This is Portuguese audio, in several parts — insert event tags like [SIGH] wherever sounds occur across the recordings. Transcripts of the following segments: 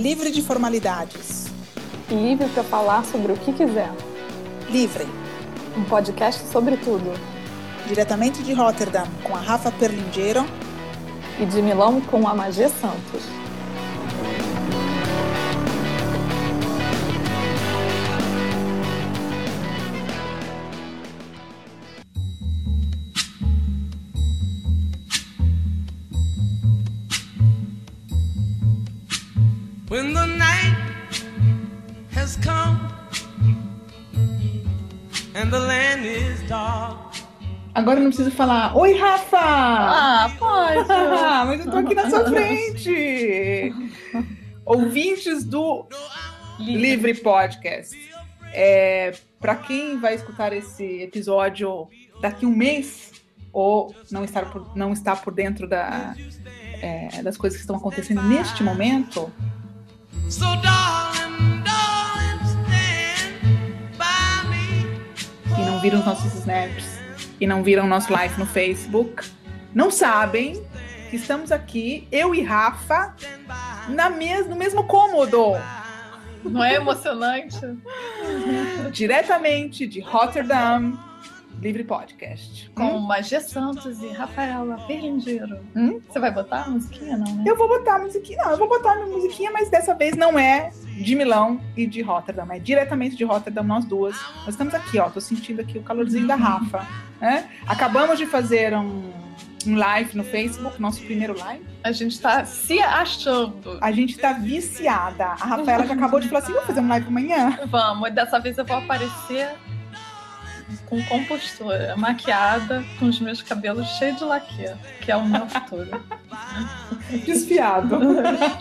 Livre de formalidades. Livre para falar sobre o que quiser. Livre. Um podcast sobre tudo. Diretamente de Rotterdam, com a Rafa Perlingeiro. E de Milão, com a Magê Santos. Agora eu não preciso falar, oi Rafa! Ah, pode! [LAUGHS] Mas eu tô aqui na sua frente! Ouvintes do Livre Podcast. É, para quem vai escutar esse episódio daqui um mês, ou não estar por, não está por dentro da, é, das coisas que estão acontecendo neste momento, So darling, darling, stand by me. e não viram os nossos snaps e não viram nosso live no Facebook, não sabem que estamos aqui, eu e Rafa, na mes no mesmo cômodo, Não é emocionante? diretamente de Rotterdam, Livre Podcast. Com Magê Santos e Rafaela Perlingeiro. Hum? Você vai botar a musiquinha, não, né? Eu vou botar a musiquinha, não, eu vou botar a minha musiquinha, mas dessa vez não é de Milão e de Rotterdam, é diretamente de Rotterdam, nós duas. Nós estamos aqui, ó, tô sentindo aqui o calorzinho da Rafa. né? Acabamos de fazer um, um live no Facebook, nosso primeiro live. A gente tá se achando. A gente tá viciada. A Rafaela já acabou de falar assim: vamos fazer um live amanhã? Vamos, dessa vez eu vou aparecer com compostura, maquiada, com os meus cabelos cheios de laque, que é o meu futuro. [LAUGHS] Desfiado.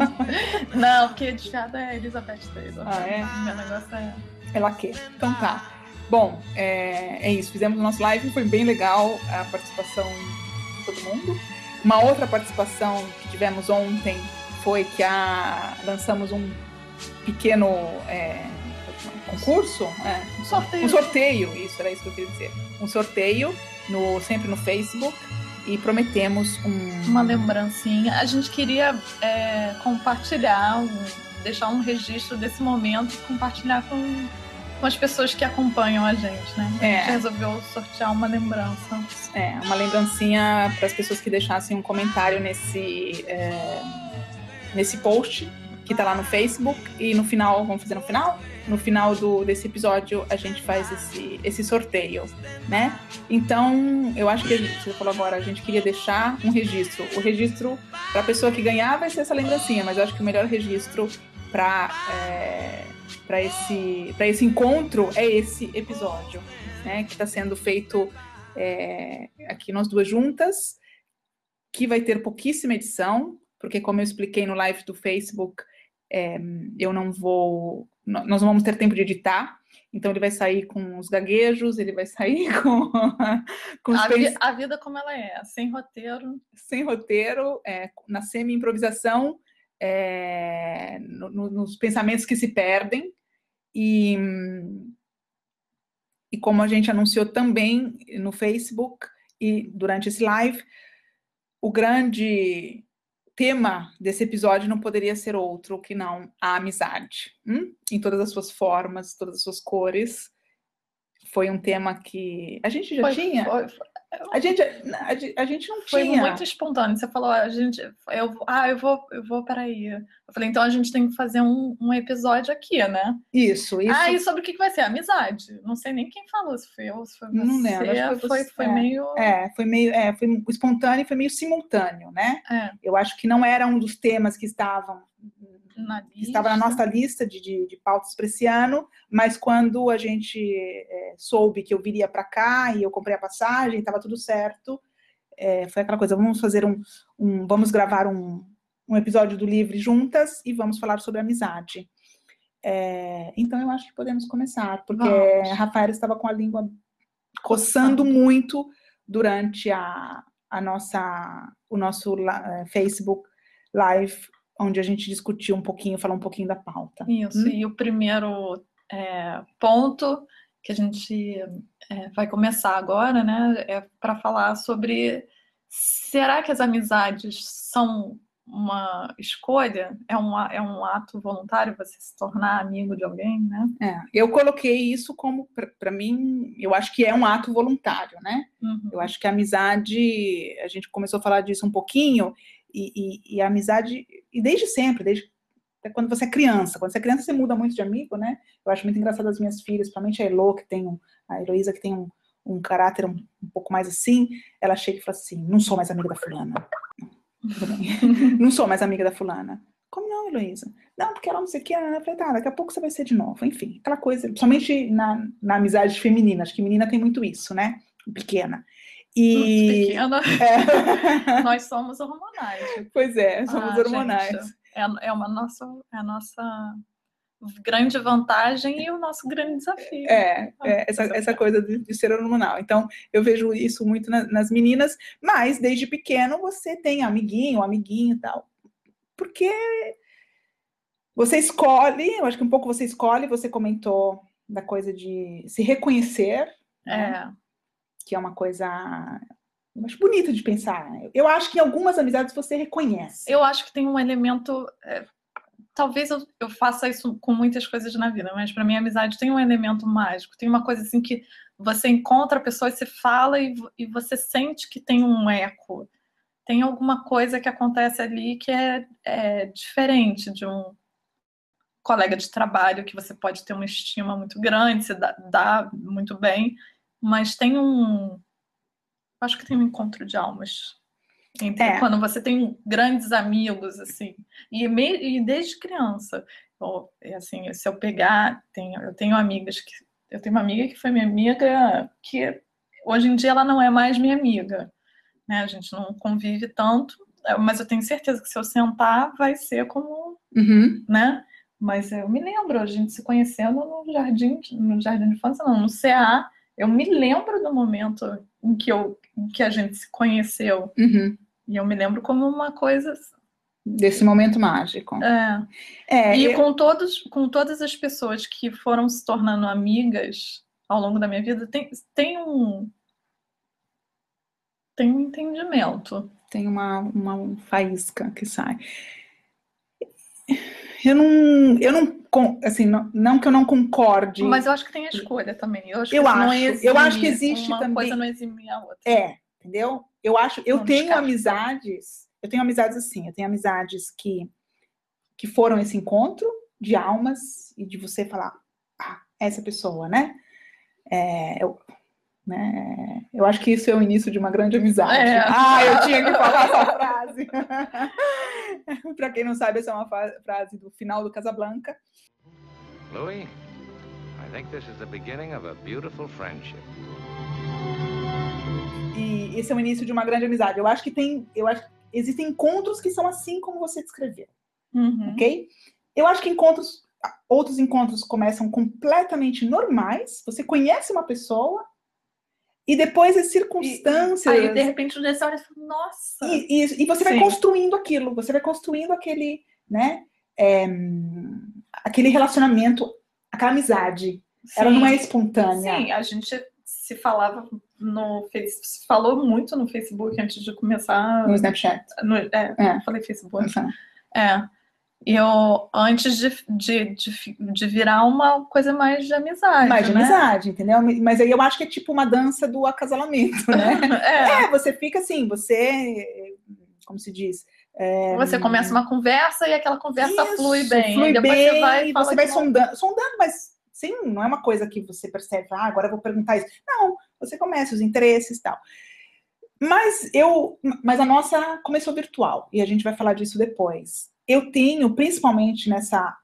[LAUGHS] Não, porque desfiada é Elizabeth Taylor. Ah, é? Meu negócio é. Ela quer. Então tá. Bom, é, é isso. Fizemos o nosso live, foi bem legal a participação de todo mundo. Uma outra participação que tivemos ontem foi que a, lançamos um pequeno é, concurso, é, Um sorteio. um sorteio, isso era isso que eu queria dizer. Um sorteio no, sempre no Facebook e prometemos um Uma lembrancinha. A gente queria é, compartilhar, deixar um registro desse momento, compartilhar com, com as pessoas que acompanham a gente, né? A É. gente resolveu sortear uma lembrança. É, uma lembrancinha para as pessoas que deixassem um comentário nesse, é, nesse post que tá lá no Facebook. E no final, vamos fazer no final? No final do, desse episódio, a gente faz esse, esse sorteio, né? Então, eu acho que gente, você falou agora, a gente queria deixar um registro. O registro para a pessoa que ganhar vai ser essa lembrancinha, mas eu acho que o melhor registro para para esse, pra esse encontro é esse episódio, né? Que está sendo feito é, aqui nós duas juntas, que vai ter pouquíssima edição, porque como eu expliquei no live do Facebook, é, eu não vou, nós não vamos ter tempo de editar, então ele vai sair com os gaguejos, ele vai sair [LAUGHS] com, com os A, vi- a vida como ela é, sem roteiro. sem roteiro, é, na semi-improvisação, é, no- no- nos pensamentos que se perdem. E, e como a gente anunciou também no Facebook e durante esse live, o grande tema desse episódio não poderia ser outro que não a amizade, hum? em todas as suas formas, todas as suas cores. Foi um tema que a gente já Foi- tinha. foi- foi- A gente, a, a gente não Foi tinha. muito espontâneo. Você falou, a gente, eu, ah, eu vou, eu vou, peraí. Eu falei, então a gente tem que fazer um, um episódio aqui, né? Isso, isso. Ah, e sobre o que que vai ser? Amizade. Não sei nem quem falou, se foi eu, se foi você. Não lembro, acho que foi foi, foi É. meio. É, foi meio, é, foi espontâneo e foi meio simultâneo, né? É, Eu acho que não era um dos temas que estavam na que estava na lista. nossa lista de, de, de pautas para esse ano, mas quando a gente é, soube que eu viria para cá e eu comprei a passagem, estava tudo certo, é, foi aquela coisa, vamos fazer um, um- vamos gravar um, um episódio do Livre juntas e vamos falar sobre amizade. É, então eu acho que podemos começar, porque Vamos. a Rafaela estava com a língua coçando muito durante a, a nossa, o nosso Facebook Live, onde a gente discutiu um pouquinho, falou um pouquinho da pauta. Isso, Hum? e o primeiro é, ponto que a gente é, vai começar agora, né, é para falar sobre será que as amizades são uma escolha, é um, é um ato voluntário você se tornar amigo de alguém, né? É, eu coloquei isso como, para mim, eu acho que é um ato voluntário, né? Uhum. Eu acho que a amizade, a gente começou a falar disso um pouquinho, e, e- e a amizade, e desde sempre, desde quando você é criança. Quando você é criança, você muda muito de amigo, né? Eu acho muito engraçado as minhas filhas, principalmente a Elo, que tem um, a Heloísa, que tem um, um caráter um, um pouco mais assim, ela chega e fala assim: não sou mais amiga da fulana. [LAUGHS] Não sou mais amiga da fulana. Como não, Heloísa? Não, porque ela não sei o que, eu falei, tá, daqui a pouco você vai ser de novo. Enfim, aquela coisa, principalmente na, na amizade feminina, acho que menina tem muito isso, né? Pequena. E. Pequena, É. [LAUGHS] nós somos hormonais. pois é, somos Ah, hormonais. gente, é, é uma nossa, é a nossa grande vantagem e o nosso grande desafio. É, é, essa, essa coisa de, de ser hormonal. Então, eu vejo isso muito na- nas meninas, mas desde pequeno você tem amiguinho, amiguinho e tal. Porque você escolhe, eu acho que um pouco você escolhe, você comentou da coisa de se reconhecer, né? Que é uma coisa, acho bonita de pensar. Eu acho que em algumas amizades você reconhece. eu acho que tem um elemento. é, talvez eu, eu faça isso com muitas coisas na vida, mas para mim a amizade tem um elemento mágico. Tem uma coisa assim que você encontra a pessoa e você fala e, e você sente que tem um eco. Tem alguma coisa que acontece ali que é, é diferente de um colega de trabalho que você pode ter uma estima muito grande, se dá, dá muito bem, mas tem um. Acho que tem um encontro de almas. Entre É. quando você tem grandes amigos, assim, e, me- e desde criança. Ou, é assim, se eu pegar, tenho, eu tenho amigas que. Eu tenho uma amiga que foi minha amiga, que hoje em dia ela não é mais minha amiga. Né? A gente não convive tanto, é, mas eu tenho certeza que se eu sentar, vai ser como Uhum. né? Mas eu me lembro, a gente se conhecendo no jardim, no jardim de infância, não, no CA. Eu me lembro do momento em que, eu, em que a gente se conheceu. Uhum. E eu me lembro como uma coisa. Desse momento mágico. É. É, E eu- com, todos, com todas as pessoas que foram se tornando amigas ao longo da minha vida, tem, tem um. Tem um entendimento. tem uma, uma faísca que sai. Eu não, eu não, assim, não, não que eu não concorde. Mas eu acho que tem a escolha também. Eu acho que, Eu não acho, eu acho que existe uma também- coisa não exime a outra. É, entendeu? Eu acho, eu Não tenho descarta. amizades, eu tenho amizades assim, eu tenho amizades que que foram esse encontro de almas e de você falar, ah, essa pessoa, né? É, eu, né? Eu acho que isso é o início de uma grande amizade. É. Ah, eu tinha que falar essa frase. [LAUGHS] [LAUGHS] Para quem não sabe, essa é uma frase do final do Casablanca. Louis, I think this is the beginning of a beautiful friendship. E esse é o início de uma grande amizade. Eu acho que tem, eu acho existem encontros que são assim como você descreveu. Uhum. ok? Eu acho que encontros, outros encontros começam completamente normais. Você conhece uma pessoa e depois as circunstâncias. Aí, de repente, você olha e fala, nossa! E, e- e você vai Sim. construindo aquilo, você vai construindo aquele, né? é, aquele relacionamento, aquela amizade. Ela não é espontânea. Sim, a gente se falava no Face- se falou muito no Facebook antes de começar. No Snapchat. no- é, É. falei Facebook. É. Eu, antes de, de, de, de virar uma coisa mais de amizade. Mais de né? amizade, entendeu? Mas aí eu acho que é tipo uma dança do acasalamento, né? [LAUGHS] É. É, você fica assim, você, como se diz? é, Você começa uma conversa e aquela conversa isso, flui bem. flui depois bem, você vai você vai sondando, sondando, mas sim, não é uma coisa que você percebe, ah, agora eu vou perguntar isso. Não, você começa os interesses e tal. Mas eu, mas a nossa começou virtual e a gente vai falar disso depois. Eu tenho, principalmente nessa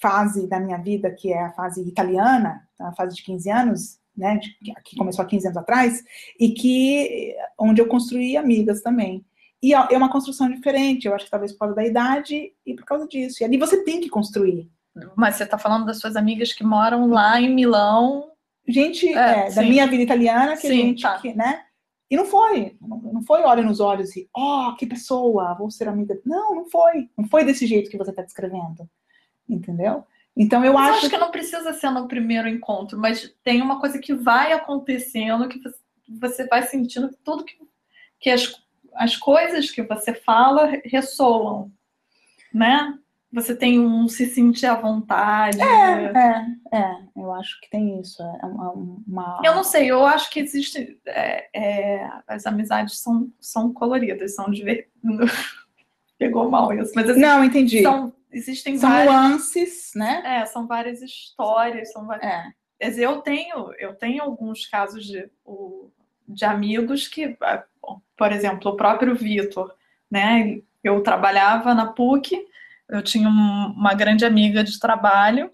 fase da minha vida, que é a fase italiana, a fase de 15 anos, né, de- que começou há 15 anos atrás, e que onde eu construí amigas também. E é é uma construção diferente, eu acho que talvez por causa da idade e por causa disso. E ali você tem que construir. Mas você está falando das suas amigas que moram lá em Milão. Gente, É, é, da minha vida italiana, que a Sim, gente, tá. que, né? E não foi, não, foi olho nos olhos e, ó, que pessoa, vou ser amiga. Não, não foi. Não foi desse jeito que você está descrevendo. Entendeu? Então eu Mas acho acho que não precisa ser no primeiro encontro, mas tem uma coisa que vai acontecendo, que você- você vai sentindo que tudo que, que as, as coisas que você fala ressoam. né? Você tem um se sentir à vontade. É, é, eu acho que tem isso. É uma, uma- Eu não sei, eu acho que existe. é, é, as amizades são, são coloridas, são divertidas. [LAUGHS] Pegou mal isso, mas assim, Não, entendi. São, são, existem várias. nuances, né? É, são várias histórias, são várias. É. Quer dizer, eu tenho, eu tenho alguns casos de, de amigos que, ah, por exemplo, o próprio Vitor, né? Eu trabalhava na PUC, eu tinha um- uma grande amiga de trabalho,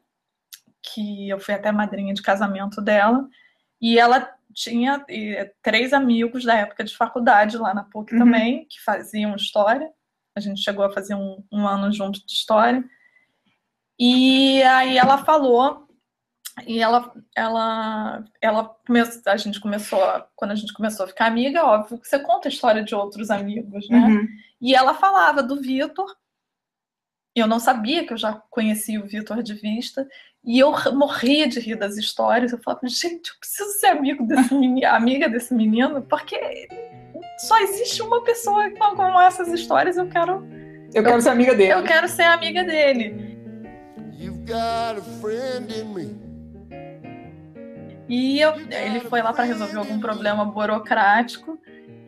que eu fui até madrinha de casamento dela, e ela tinha eh, três amigos da época de faculdade lá na PUC Uhum. também, que faziam história. A gente chegou a fazer um, um ano junto de história. E aí ela falou e ela, ela, ela começou, a gente começou, a- quando a gente começou a ficar amiga, óbvio que você conta a história de outros amigos, né? Uhum. E ela falava do Vitor. Eu não sabia que eu já conhecia o Vitor de vista. E eu morria de rir das histórias. Eu falava, gente, eu preciso ser amigo desse menino, [LAUGHS] amiga desse menino, porque só existe uma pessoa com, com essas histórias. Eu quero, Eu quero ser amiga dele. eu quero ser amiga dele. You've got a friend in me. E eu- ele foi lá para resolver algum problema burocrático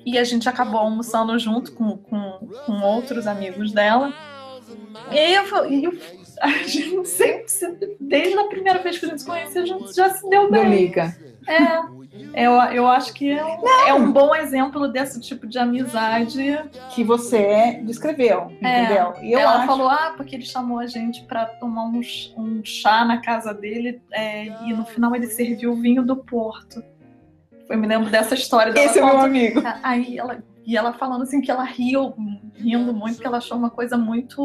e a gente acabou almoçando junto com, com, com outros amigos dela. E aí eu, fa- e eu- a gente sempre, se- desde a primeira vez que a gente se conheceu, a gente já se deu bem. liga. É, eu, eu acho que é um, é um bom exemplo desse tipo de amizade. Que você descreveu, entendeu? E eu Ela acho... falou, ah, porque ele chamou a gente para tomar um, um chá na casa dele é, e no final ele serviu o vinho do Porto. Eu me lembro dessa história dela. Esse é meu amigo. Aí ela, e ela falando assim que ela riu, rindo muito, que ela achou uma coisa muito.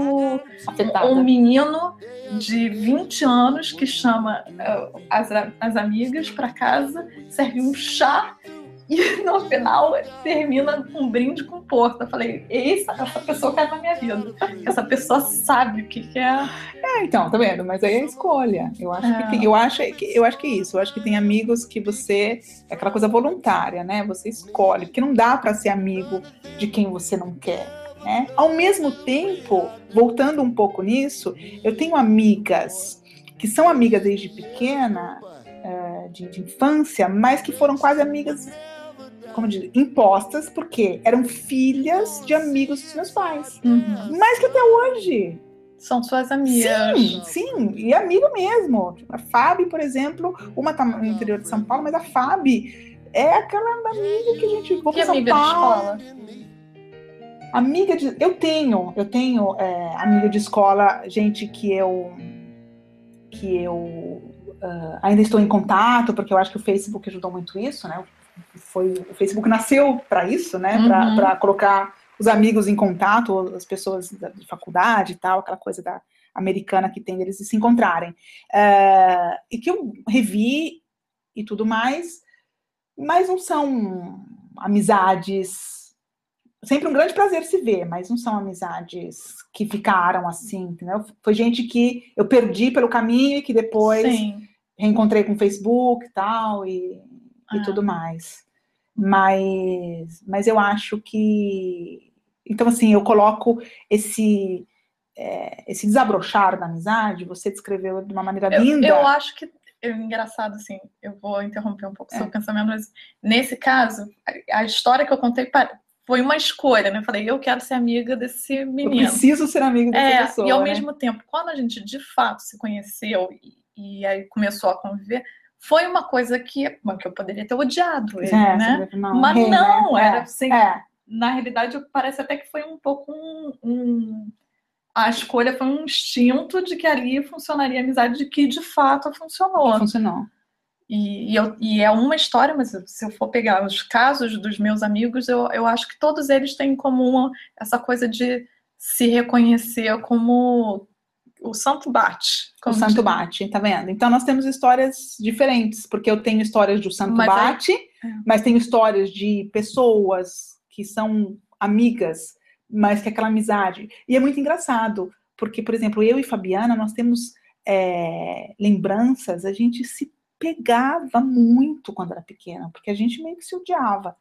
Afetada. Um menino de 20 anos que chama eh, as, as amigas para casa, serve um chá e [LAUGHS] no final termina com um brinde com porta. Eu falei, essa, essa pessoa cai na minha vida. Essa pessoa sabe o que, que é. É, então, tá vendo? Mas aí é escolha. Eu acho, É. que, tem- eu, acho que eu acho que é isso. Eu acho que tem amigos que você. É aquela coisa voluntária, né? Você escolhe. Porque não dá pra ser amigo de quem você não quer. Né? Ao mesmo tempo, voltando um pouco nisso, eu tenho amigas que são amigas desde pequena, eh, de, de infância, mas que foram quase amigas, como dizer, impostas, porque eram filhas de amigos dos meus pais. Mas que até hoje São suas amigas. Sim, sim, e amigo mesmo. Tipo, a Fábio, por exemplo, uma tá no interior de São Paulo, mas a Fábio é aquela amiga que a gente vou Que pra São amiga de Paulo. escola? Amiga de. Eu tenho, eu tenho é, amiga de escola, gente que eu. que eu ah, ainda estou em contato, porque eu acho que o Facebook ajudou muito isso, né? Foi, o Facebook nasceu para isso, né? Uhum. Para colocar os amigos em contato, as pessoas da, de faculdade e tal, aquela coisa da americana que tem deles se encontrarem. Ah, e que eu revi e tudo mais, mas não são amizades sempre um grande prazer se ver, mas não são amizades que ficaram assim, entendeu? Foi gente que eu perdi pelo caminho e que depois Sim. reencontrei com o Facebook e tal e, e Ah. tudo mais. Mas, mas eu acho que então assim eu coloco esse é, esse desabrochar da amizade, você descreveu de uma maneira Eu, linda. eu acho que é engraçado, assim, eu vou interromper um pouco o seu É. pensamento, mas nesse caso, a, a história que eu contei foi uma escolha, né? Eu falei, eu quero ser amiga desse eu menino. preciso ser amigo dessa É, pessoa. e ao né? mesmo tempo, quando a gente de fato se conheceu e, e aí começou a conviver, foi uma coisa que, que eu poderia ter odiado ele, É, né? não, Mas né? não, É, era sem- é. Na realidade, parece até que foi um pouco um, um- A escolha foi um instinto de que ali funcionaria a amizade, de que de fato funcionou. funcionou. E, e eu- e é uma história, mas se eu for pegar os casos dos meus amigos, eu, eu acho que todos eles têm em comum essa coisa de se reconhecer como o santo bate. O como santo diz. bate, tá vendo? Então nós temos histórias diferentes, porque eu tenho histórias do santo Mas bate, mas tenho histórias de pessoas que são amigas, mas que é aquela amizade. E é muito engraçado, porque, por exemplo, eu e Fabiana, nós temos é, lembranças, a gente se pegava muito quando era pequena, porque a gente meio que se odiava.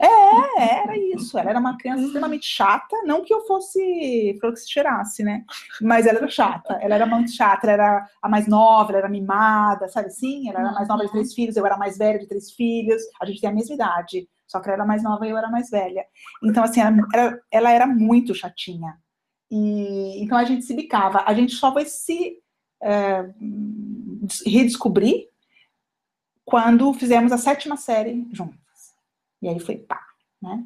É, era isso. Ela era uma criança extremamente chata, não que eu fosse que se cheirasse, né? Mas ela era chata, ela era muito chata, ela era a mais nova, ela era mimada, sabe assim? Ela era a mais nova de três filhos, eu era a mais velha de três filhos, a gente tem a mesma idade, só que ela era mais nova e eu era mais velha. Então, assim, ela, ela, ela era muito chatinha. E então a gente se bicava. A gente só vai se é, redescobrir quando fizemos a sétima série juntas. E aí foi pá, né?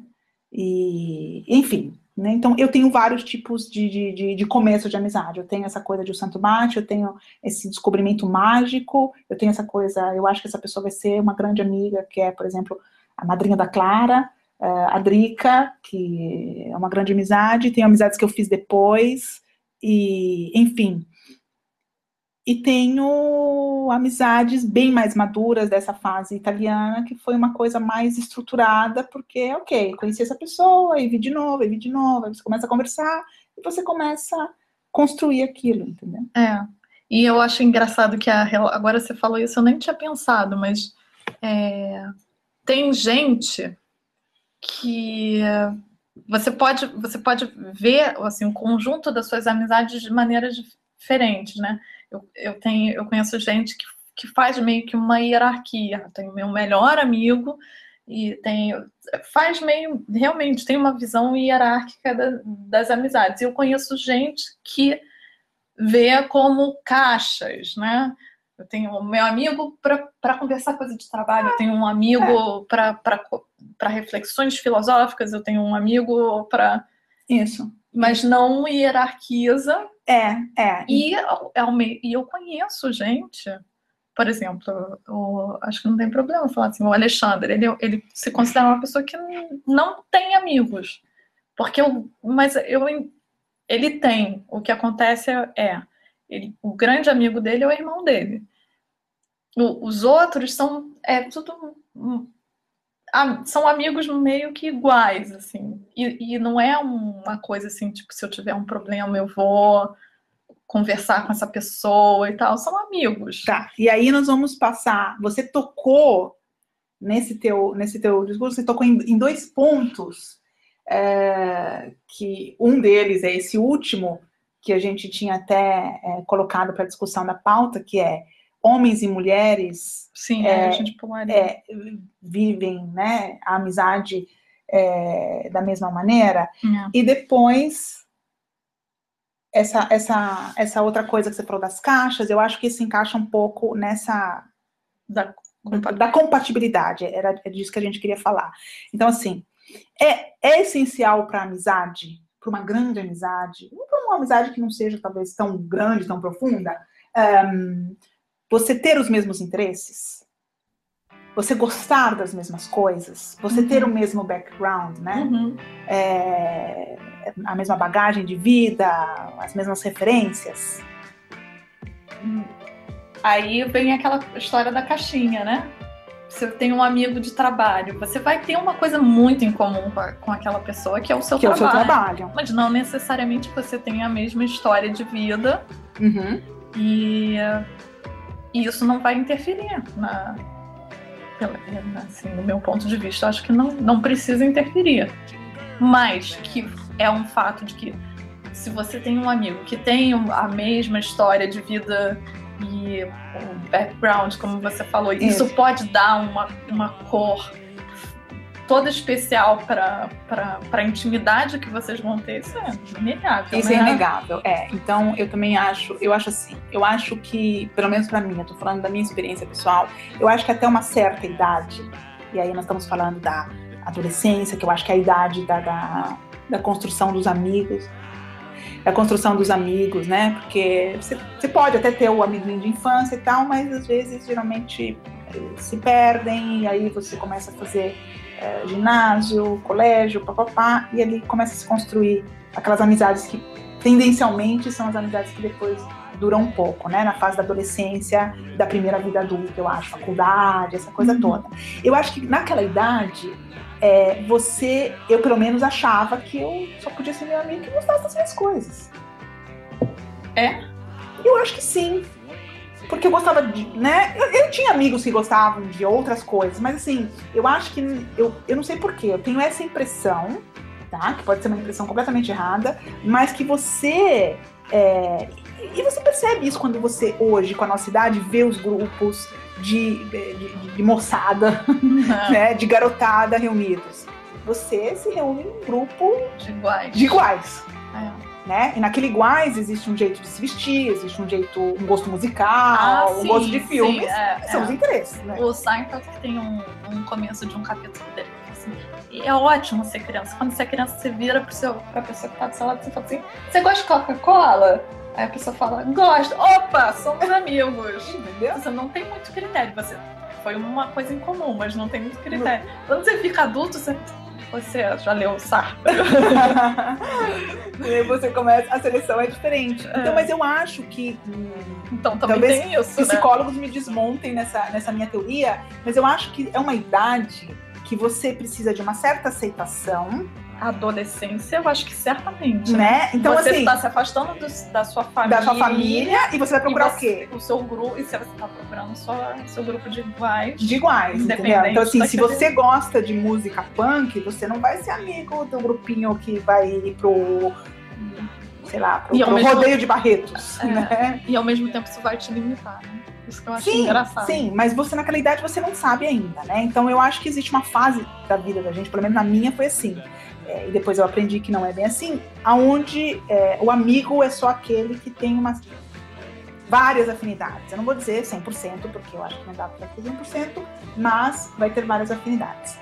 E, enfim, né? Então eu tenho vários tipos de, de, de, de começo de amizade. Eu tenho essa coisa de o santo bate, eu tenho esse descobrimento mágico, eu tenho essa coisa, eu acho que essa pessoa vai ser uma grande amiga, que é, por exemplo, a madrinha da Clara, eh, a Drica, que é uma grande amizade, tenho amizades que eu fiz depois, e enfim, e tenho amizades bem mais maduras dessa fase italiana, que foi uma coisa mais estruturada, porque, ok, conheci essa pessoa, e vi de novo, e vi de novo, aí você começa a conversar, e você começa a construir aquilo, entendeu? É. E eu acho engraçado que a, agora você falou isso, eu nem tinha pensado, mas é, tem gente que você pode, você pode ver assim, o conjunto das suas amizades de maneiras diferentes, né? Eu, eu, tenho, eu conheço gente que, que faz meio que uma hierarquia. Eu tenho meu melhor amigo e tem, faz meio, realmente, tem uma visão hierárquica da, das amizades. Eu conheço gente que vê como caixas, né? Eu tenho o meu amigo para conversar coisa de trabalho, eu tenho um amigo é. para reflexões filosóficas, eu tenho um amigo para. Isso. Mas não hierarquiza é, é. E, é e eu conheço gente, por exemplo, eu, acho que não tem problema falar assim, o Alexandre, ele, ele se considera uma pessoa que não tem amigos. Porque eu, mas eu, ele tem. O que acontece é, é ele, o grande amigo dele é o irmão dele. O, os outros são é tudo são amigos meio que iguais, assim. E, e não é uma coisa assim, tipo, se eu tiver um problema, eu vou conversar com essa pessoa e tal. São amigos. Tá. E aí nós vamos passar. Você tocou nesse teu, nesse teu discurso, você tocou em, em dois pontos. É, que um deles é esse último que a gente tinha até é, colocado para discussão da pauta, que é homens e mulheres Sim, é, a gente é, vivem né, a amizade é, da mesma maneira. É. E depois, essa, essa, essa outra coisa que você falou das caixas, eu acho que isso encaixa um pouco nessa. Da, da compatibilidade, era disso que a gente queria falar. Então, assim, é, é essencial para a amizade, para uma grande amizade, não para uma amizade que não seja talvez tão grande, tão profunda, um, você ter os mesmos interesses, você gostar das mesmas coisas, você uhum. ter o mesmo background, né? Uhum. É, a mesma bagagem de vida, as mesmas referências. Aí vem aquela história da caixinha, né? Você tem um amigo de trabalho, você vai ter uma coisa muito em comum com aquela pessoa, que é o seu que trabalho. É o seu trabalho. Mas não necessariamente você tem a mesma história de vida. Uhum. E e isso não vai interferir na, assim, no meu ponto de vista, acho que não, não precisa interferir. Mas que é um fato de que se você tem um amigo que tem a mesma história de vida e o background, como você falou, isso, isso pode dar uma, uma cor toda especial para a intimidade que vocês vão ter, isso é inegável. Isso né? é inegável, é. Então eu também acho, eu acho assim, eu acho que, pelo menos para mim, eu tô falando da minha experiência pessoal, eu acho que até uma certa idade, e aí nós estamos falando da adolescência, que eu acho que é a idade da, da, da construção dos amigos, da construção dos amigos, né? Porque você, você pode até ter o amiguinho de infância e tal, mas às vezes geralmente se perdem e aí você começa a fazer é, ginásio, colégio, papapá, e ali começa a se construir aquelas amizades que tendencialmente são as amizades que depois duram um pouco, né? Na fase da adolescência, da primeira vida adulta, eu acho, faculdade, essa coisa uhum. toda. Eu acho que naquela idade, é, você, eu pelo menos achava que eu só podia ser meu amigo que gostasse das minhas coisas. É? Eu acho que sim. Porque eu gostava de, né? Eu, eu tinha amigos que gostavam de outras coisas, mas assim, eu acho que eu, eu não sei porquê, eu tenho essa impressão, tá? Que pode ser uma impressão completamente errada, mas que você é, e você percebe isso quando você hoje, com a nossa idade, vê os grupos de, de, de moçada, né, de garotada reunidos. Você se reúne num grupo De iguais. de iguais É. né? E naquele iguais existe um jeito de se vestir, existe um jeito, um gosto musical, Ah, um sim, gosto de sim, filmes. é, São é. os interesses, né? O Seinfeld tem um, um começo de um capítulo dele assim, e é ótimo ser criança. Quando você é criança, você vira pro seu, pra pessoa que tá do seu lado e você fala assim, você gosta de Coca-Cola? Aí a pessoa fala, gosto. Opa, somos amigos. [LAUGHS] Entendeu? Você não tem muito critério. Você foi uma coisa em comum, mas não tem muito critério. Quando você fica adulto, você, você já leu o Sartre. [LAUGHS] e você começa, a seleção é diferente. Então, mas eu acho que hum, Então também Talvez tem isso, né? psicólogos me desmontem nessa, nessa minha teoria, mas eu acho que é uma idade que você precisa de uma certa aceitação, adolescência, eu acho que certamente. né? Então, você assim, está se afastando do- da sua família. da sua família e você vai procurar o quê? O seu grupo, e você está procurando só seu grupo de iguais. De iguais, entendeu? Então, assim, se você gosta de música punk, você não vai ser amigo do grupinho que vai ir pro, sei lá, pro, pro mesmo- rodeio de Barretos, É. né? E ao mesmo tempo isso vai te limitar. Né? Isso que eu acho Sim, engraçado. sim, mas você naquela idade você não sabe ainda, né? Então eu acho que existe uma fase da vida da gente, pelo menos na minha foi assim. É, e depois eu aprendi que não é bem assim, aonde é, o amigo é só aquele que tem umas várias afinidades. Eu não vou dizer 100%, porque eu acho que não dá para ter 100%, mas vai ter várias afinidades.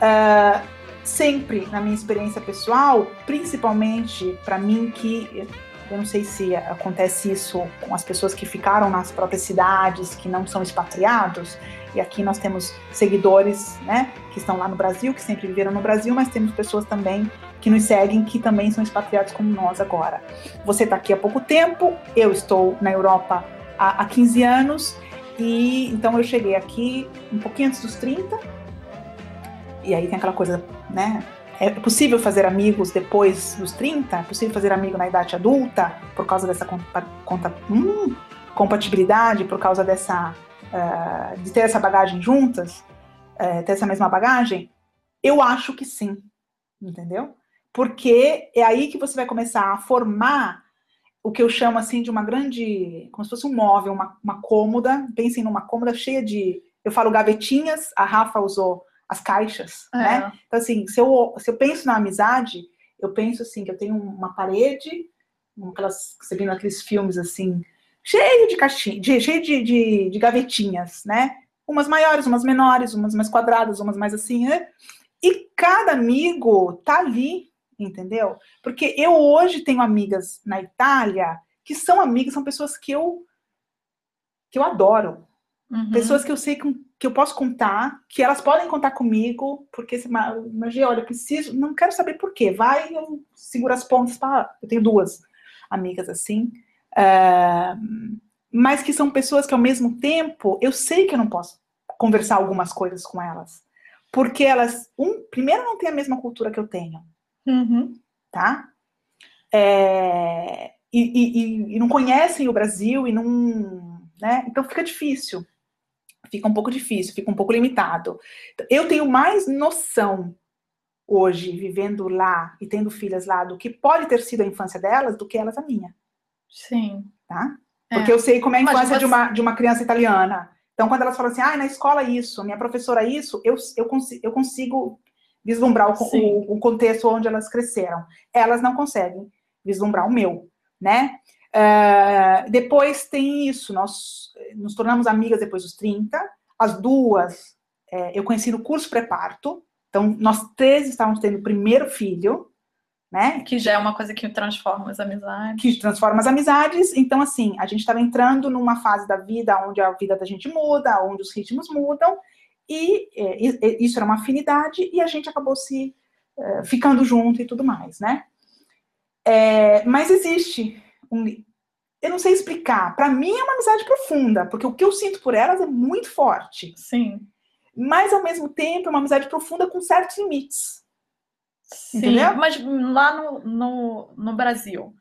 Ah, sempre, na minha experiência pessoal, principalmente para mim que eu não sei se acontece isso com as pessoas que ficaram nas próprias cidades, que não são expatriados. E aqui nós temos seguidores, né, que estão lá no Brasil, que sempre viveram no Brasil, mas temos pessoas também que nos seguem, que também são expatriados como nós agora. Você está aqui há pouco tempo, eu estou na Europa há, há 15 anos, e então eu cheguei aqui um pouquinho antes dos 30. E aí tem aquela coisa, né? É possível fazer amigos depois dos 30? É possível fazer amigo na idade adulta por causa dessa conta- hum, compatibilidade, por causa dessa ah, de ter essa bagagem juntas, eh, ter essa mesma bagagem? Eu acho que sim, entendeu? Porque é aí que você vai começar a formar o que eu chamo assim de uma grande, como se fosse um móvel, uma, uma cômoda. Pensem numa cômoda cheia de, eu falo gavetinhas. A Rafa usou as caixas, É. né? Então, assim, se eu, se eu penso na amizade, eu penso assim, que eu tenho uma parede, aquelas, você viu naqueles filmes assim, cheio de caixinhas, de- cheio de, de, de gavetinhas, né? Umas maiores, umas menores, umas mais quadradas, umas mais assim, né? E cada amigo tá ali, entendeu? Porque eu hoje tenho amigas na Itália que são amigas, são pessoas que eu que eu adoro, Uhum. Pessoas que eu sei que, que eu posso contar, que elas podem contar comigo, porque se magia, olha, eu preciso, não quero saber por quê. Vai, eu seguro as pontas para. Eu tenho duas amigas assim, eh, mas que são pessoas que ao mesmo tempo eu sei que eu não posso conversar algumas coisas com elas, porque elas, um, primeiro não têm a mesma cultura que eu tenho Uhum. tá? É, e, e- e- e não conhecem o Brasil e não, né? Então fica difícil, fica um pouco difícil, fica um pouco limitado. Eu tenho mais noção hoje, vivendo lá e tendo filhas lá, do que pode ter sido a infância delas, do que elas a minha, Sim. tá? É. Porque eu sei como é a infância de, você- uma, de uma criança italiana. Então, quando elas falam assim, ah, na escola isso, minha professora isso, eu, eu, consi- eu consigo vislumbrar o, o, o contexto onde elas cresceram. Elas não conseguem vislumbrar o meu, né? Ah, depois tem isso, nós nos tornamos amigas depois dos 30. As duas eh, eu conheci no curso pré-parto. Então, nós três estávamos tendo o primeiro filho, né? Que já é uma coisa que transforma as amizades. que transforma as amizades. Então, assim, a gente estava entrando numa fase da vida onde a vida da gente muda, onde os ritmos mudam, e, é, isso era uma afinidade, e a gente acabou se é, ficando junto e tudo mais, né? É, mas existe um. Eu não sei explicar. Para mim é uma amizade profunda, porque o que eu sinto por elas é muito forte. Sim. Mas, ao mesmo tempo, é uma amizade profunda com certos limites. Sim. Entendeu? Mas lá no, no, no Brasil,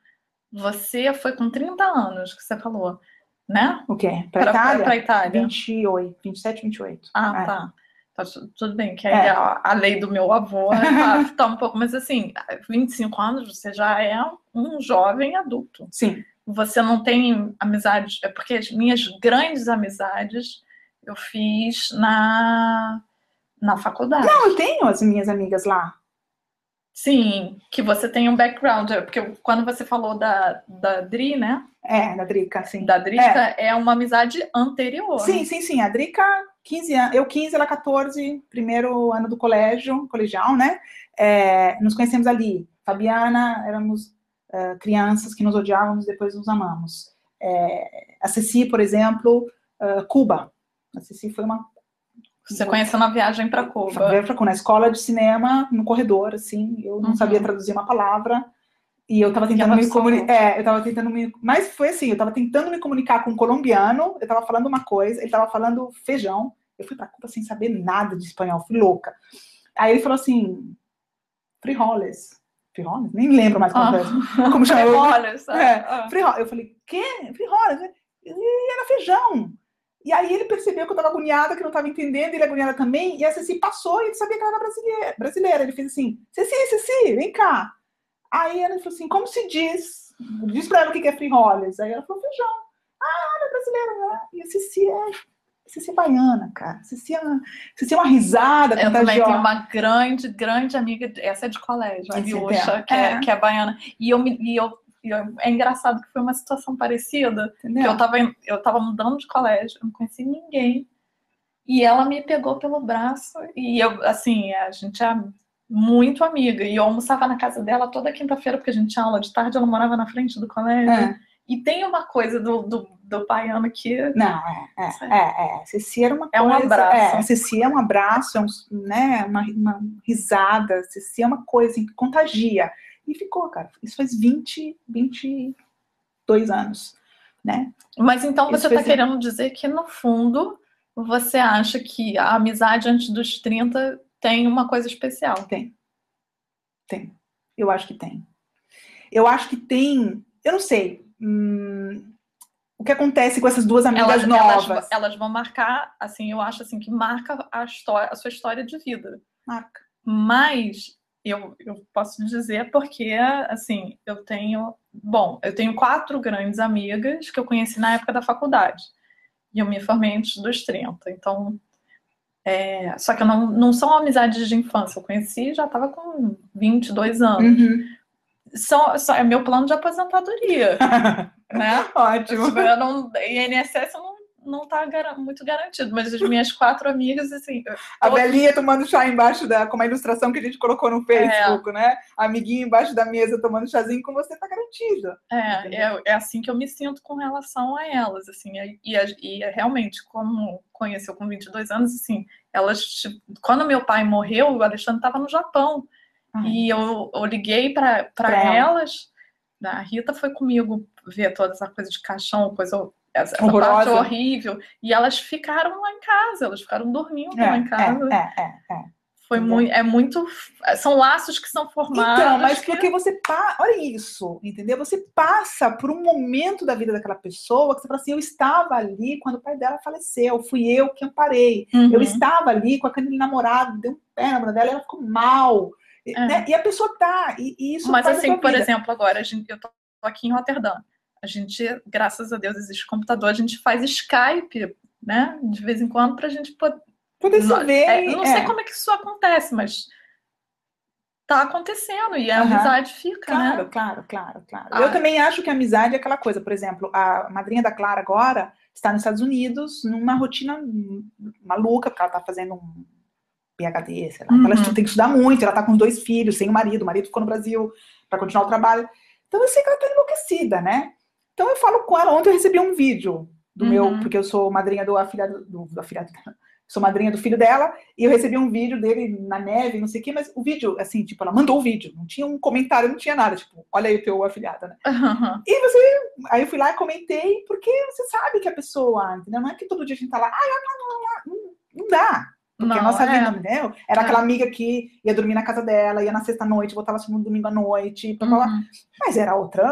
você foi com 30 anos, que você falou. né? O quê? Pra- Itália? pra Itália. 28, 27, 28. Ah, É. tá. Tá tu- tudo bem, que aí É. a, a lei do meu avô [LAUGHS] tá, tá um pouco, mas assim, 25 anos você já é um jovem adulto. Sim. Você não tem amizades, é porque as minhas grandes amizades eu fiz na, na faculdade. Não, eu tenho as minhas amigas lá. Sim, que você tem um background, é, porque quando você falou da, da Dri, né? É, da Drica, sim. Da Drica, é. uma amizade anterior. Sim, sim, sim. A Drica, 15 anos. Eu 15, ela 14, primeiro ano do colégio, colegial, né? É, nos conhecemos ali. Fabiana, éramos eh, crianças que nos odiávamos, depois nos amamos. É, a Ceci, por exemplo, eh, Cuba. A Ceci foi uma Você conheceu na viagem para Cuba. Veio pra- na escola de cinema, no corredor, assim, eu não Uhum. sabia traduzir uma palavra. E eu tava tentando me comunicar. É, eu tava tentando me. Mas foi assim, eu tava tentando me comunicar com um colombiano, eu tava falando uma coisa, ele tava falando feijão. Eu fui pra Cuba sem saber nada de espanhol, fui louca. Aí ele falou assim: frijoles. Frijoles? Nem lembro mais como, Ah. como chamava. [LAUGHS] Olha, sabe? É, Ah. frijoles. Eu falei, quê? Frijoles? E era feijão. E aí ele percebeu que eu tava agoniada, que eu não tava entendendo, ele agoniada também, e a Ceci passou e ele sabia que ela era brasileira. brasileira. Ele fez assim, Ceci, Ceci, vem cá. Aí ela falou assim, como se diz? Diz pra ela o que é frijoles. Aí ela falou, feijão. Ah, ela é brasileira, né? E a Ceci é... Ceci é baiana, cara. Ceci é, Ceci é uma risada Eu também tenho uma grande, grande amiga, essa é de colégio, a Viúcha, tem. que é, É. que é baiana. E eu, me- e eu, e é engraçado que foi uma situação parecida, que Entendeu? eu tava, eu tava mudando de colégio, eu não conheci ninguém. E ela me pegou pelo braço e eu, assim, a gente é muito amiga. E eu almoçava na casa dela toda quinta-feira, porque a gente tinha aula de tarde, ela morava na frente do colégio. É. E tem uma coisa do, do, do baiano que Não, é, é, é, é. Ceci era uma É um coisa. abraço. É, Ceci é um abraço, é um, né, uma, uma risada. Ceci é uma coisa que contagia. E ficou, cara. Isso faz 20, 22 anos, né? Mas então você está fez- querendo dizer que, no fundo, você acha que a amizade antes dos 30 tem uma coisa especial. Tem. Tem. Eu acho que tem. Eu acho que tem. Eu não sei. hum, o que acontece com essas duas amigas Elas, novas? elas, elas vão marcar, assim, eu acho assim que marca a, história, a sua história de vida. Marca. Mas eu, eu posso dizer porque, assim, eu tenho. Bom, eu tenho quatro grandes amigas que eu conheci na época da faculdade. E eu me formei antes dos 30. Então. é, só que eu não, não são amizades de infância. Eu conheci já estava com 22 anos. Uhum. São, só- é meu plano de aposentadoria, [LAUGHS] né? Ótimo. Tipo, eu não, INSS não, não tá gara- muito garantido, mas as minhas [LAUGHS] quatro amigas, assim, A velhinha tomando chá embaixo da. como a ilustração que a gente colocou no Facebook, né? A amiguinha embaixo da mesa tomando chazinho com você tá garantido. É, é, é assim que eu me sinto com relação a elas, assim, e, e, e é realmente, como conheceu com 22 anos, assim, elas, tipo, quando meu pai morreu, o Alexandre estava no Japão, e eu, eu liguei para ela. elas, a Rita foi comigo ver toda essa coisa de caixão, coisa, essa, essa parte horrível, e elas ficaram lá em casa, elas ficaram dormindo lá em casa, É, é, é, é. foi entendeu? muito, é muito, são laços que são formados, Então, mas que- porque você passa. Olha isso, entendeu? Você passa por um momento da vida daquela pessoa que você fala assim: eu estava ali quando o pai dela faleceu, fui eu que amparei. Uhum. Eu estava ali com aquele namorado, deu um pé na dela, ela ficou mal. E, É. né? E a pessoa tá, e, e isso Mas assim, por exemplo, agora a gente, eu tô aqui em Roterdã. A gente, graças a Deus, existe computador, a gente faz Skype, né? De vez em quando, pra gente poder. Poder se ver. é, não é. sei como é que isso acontece, mas tá acontecendo e a Aham. amizade fica, Claro, né? claro, claro, claro. Ah. Eu também acho que a amizade é aquela coisa, por exemplo, a madrinha da Clara agora está nos Estados Unidos numa rotina maluca, porque ela está fazendo um PhD, sei lá. Então ela Uhum. estu- tem que estudar muito, ela está com dois filhos, sem o marido, o marido ficou no Brasil para continuar o trabalho. Então eu sei que ela está enlouquecida, né? Então eu falo com ela, ontem eu recebi um vídeo do meu, Uhum. porque eu sou madrinha do afilhado, do, do afilhado dela. [LAUGHS] Sou madrinha do filho dela, e eu recebi um vídeo dele na neve, não sei o quê, mas o vídeo, assim, tipo, ela mandou o vídeo, não tinha um comentário, não tinha nada, tipo, olha aí o teu afilhado, né? E você, aí eu fui lá e comentei, porque você sabe que a pessoa, entendeu? Não é que todo dia a gente tá lá, ai, não, não, não, não, dá. Porque a Não, nossa é. vida, entendeu? Era É. aquela amiga que ia dormir na casa dela, ia na sexta-noite, voltava no domingo à noite, blá, blá, blá. Uhum. mas era outra,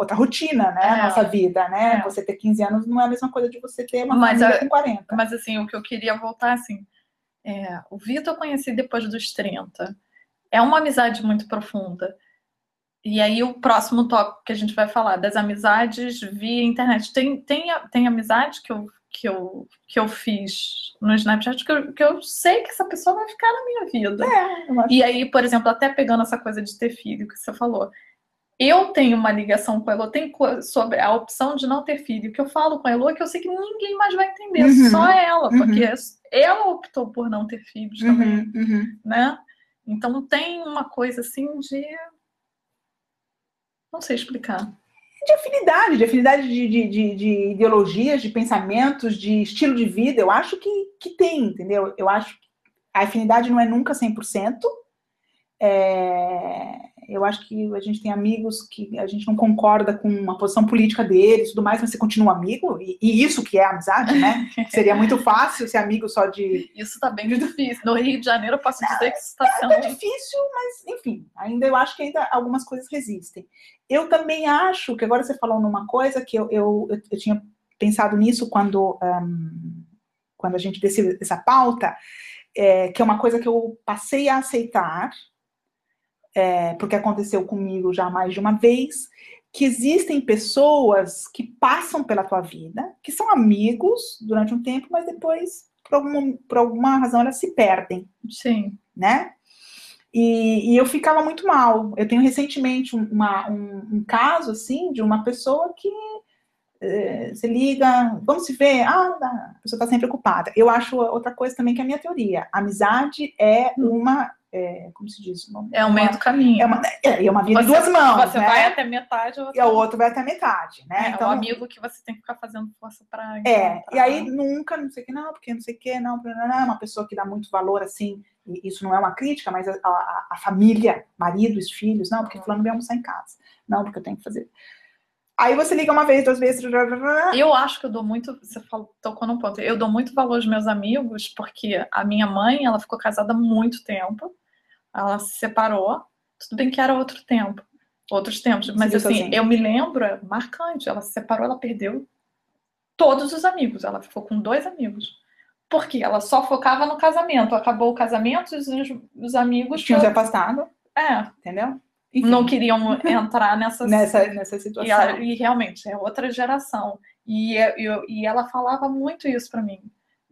outra rotina, né? É. Nossa vida, né? É. Você ter 15 anos não é a mesma coisa de você ter uma Mas família a- com 40. Mas assim, o que eu queria voltar assim, é, o Vitor eu conheci depois dos 30. É uma amizade muito profunda. E aí o próximo tópico que a gente vai falar das amizades via internet. Tem, tem, tem amizade que eu, que, eu, que eu fiz no Snapchat que eu, que eu sei que essa pessoa vai ficar na minha vida. É, E aí, por exemplo, até pegando essa coisa de ter filho que você falou. Eu tenho uma ligação com a Elo, tem sobre a opção de não ter filho, que eu falo com a Elo é que eu sei que ninguém mais vai entender, Uhum. só ela, Uhum. porque ela optou por não ter filhos também, Uhum, uhum. né? Então tem uma coisa assim de. Não sei explicar. de afinidade, de afinidade de, de, de, de ideologias, de pensamentos, de estilo de vida, eu acho que, que tem, entendeu? Eu acho que a afinidade não é nunca 100%. É, eu acho que a gente tem amigos que a gente não concorda com uma posição política deles e tudo mais, mas você continua amigo, e, e isso que é amizade, né? [LAUGHS] Seria muito fácil ser amigo só de. Isso tá bem difícil. No Rio de Janeiro eu posso dizer que isso tá É sendo. difícil, mas enfim, ainda eu acho que ainda algumas coisas resistem. Eu também acho que agora você falou numa coisa que eu, eu, eu, eu tinha pensado nisso quando, ahn, quando a gente decidiu essa pauta, é, que é uma coisa que eu passei a aceitar, é, porque aconteceu comigo já mais de uma vez, que existem pessoas que passam pela tua vida, que são amigos durante um tempo, mas depois, por alguma, por alguma razão, elas se perdem Sim. né? E, e eu ficava muito mal. Eu tenho recentemente um, uma- um, um caso, assim, de uma pessoa que eh, você liga, vamos se ver, ah, a pessoa está sempre ocupada. Eu acho outra coisa também que é a minha teoria. Amizade é uma, eh, como se diz? Uma, É o meio do caminho. é uma, é, é uma via de Você- duas mãos, Você né? vai até metade ou E o outro vai até metade, né? É, o amigo que você tem que ficar fazendo força pra É, e aí nunca, não sei o que, não, porque não sei o que, não, blá, uma pessoa que dá muito valor, assim, isso não é uma crítica, mas a, a- a família, marido, os filhos, não, porque fulano vem almoçar em casa, não, porque eu tenho que fazer. Aí você liga uma vez, duas vezes, Eu acho que eu dou muito, você falou, tocou num ponto, eu dou muito valor aos meus amigos, porque a minha mãe, ela ficou casada há muito tempo, ela se separou, tudo bem que era outro tempo, outros tempos, mas Seguiu assim, sozinha. eu me lembro, é marcante, ela se separou, ela perdeu todos os amigos, ela ficou com dois amigos, porque ela só focava no casamento, acabou o casamento, os, os amigos tinham se afastado, é, entendeu? Enfim, não queriam entrar nessa nessa, nessa e, situação. a- e realmente é outra geração. E, é- eu- e ela falava muito isso para mim,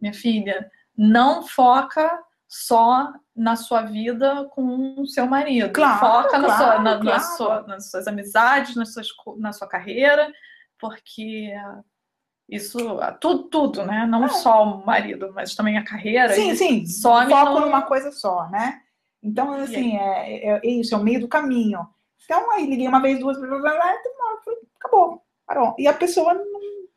minha filha, não foca só na sua vida com o seu marido. Claro, foca na claro, sua, na, na claro. sua- nas suas amizades, nas suas, na sua carreira, porque isso, tudo, tudo, né? Não só o marido, mas também a carreira. Sim, e sim, foco no- numa coisa só, né? Então, assim, é, é- é isso, é o meio do caminho. Então, aí liguei uma vez, duas, blá, blá, blá, acabou, parou. E a pessoa, não,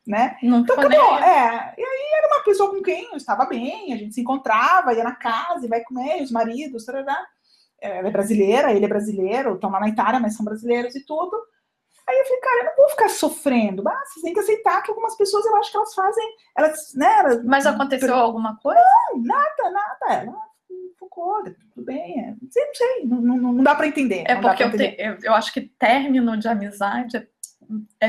né? Não Então, acabou, é. E aí era uma pessoa com quem eu estava bem, a gente se encontrava, ia na casa, e vai comer, os maridos, tarará. Ela é brasileira, ele é brasileiro, estão lá na Itália, mas são brasileiros e tudo. Aí eu falei, cara, eu não vou ficar sofrendo. Ah, vocês têm que aceitar que algumas pessoas, eu acho que elas fazem, elas, né, elas, Mas aconteceu alguma coisa? nada, nada, ela focou, tudo bem, é, não sei, não sei, não, não, dá pra entender. É porque pra eu, entender. te- eu, eu acho que término de amizade é,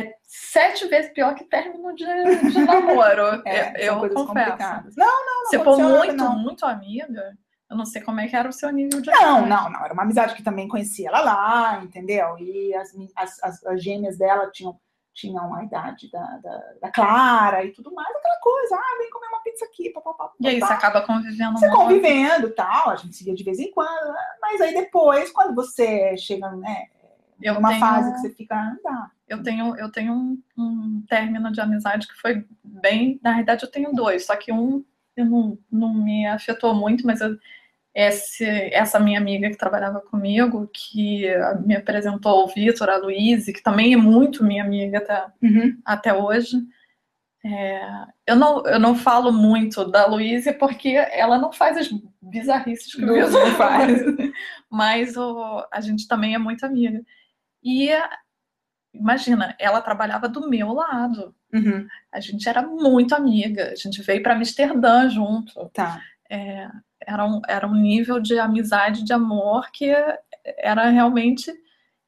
é sete vezes pior que término de, de [LAUGHS] namoro. É, eu confesso. complicadas. Não, não, não Se for muito, não. muito amiga, eu não sei como é que era o seu nível de Não, amizade. não, não. Era uma amizade que também conhecia ela lá, entendeu? E as, as, as- as gêmeas dela tinham, tinham a idade da, da, da Clara e tudo mais, aquela coisa. Ah, vem comer uma pizza aqui, papapá. E aí você acaba convivendo Você muito. convivendo tal, a gente se via de vez em quando, né? mas aí depois, quando você chega, né, Eu numa tenho- fase que você fica, ah, dá. Eu tenho, eu tenho um, um término de amizade que foi bem. Na verdade, eu tenho dois, só que um eu não, não me afetou muito, mas eu- esse, essa minha amiga que trabalhava comigo, que me apresentou o Vitor, a Luíse, que também é muito minha amiga até, Uhum. até hoje. É, eu, não, eu não falo muito da Luíse porque ela não faz as bizarrices que o Vitor [LAUGHS] faz. Mas o, a gente também é muito amiga. E imagina, ela trabalhava do meu lado. Uhum. A gente era muito amiga. A gente veio para Amsterdã junto. Tá. É, era, um, era um nível de amizade, de amor que era realmente.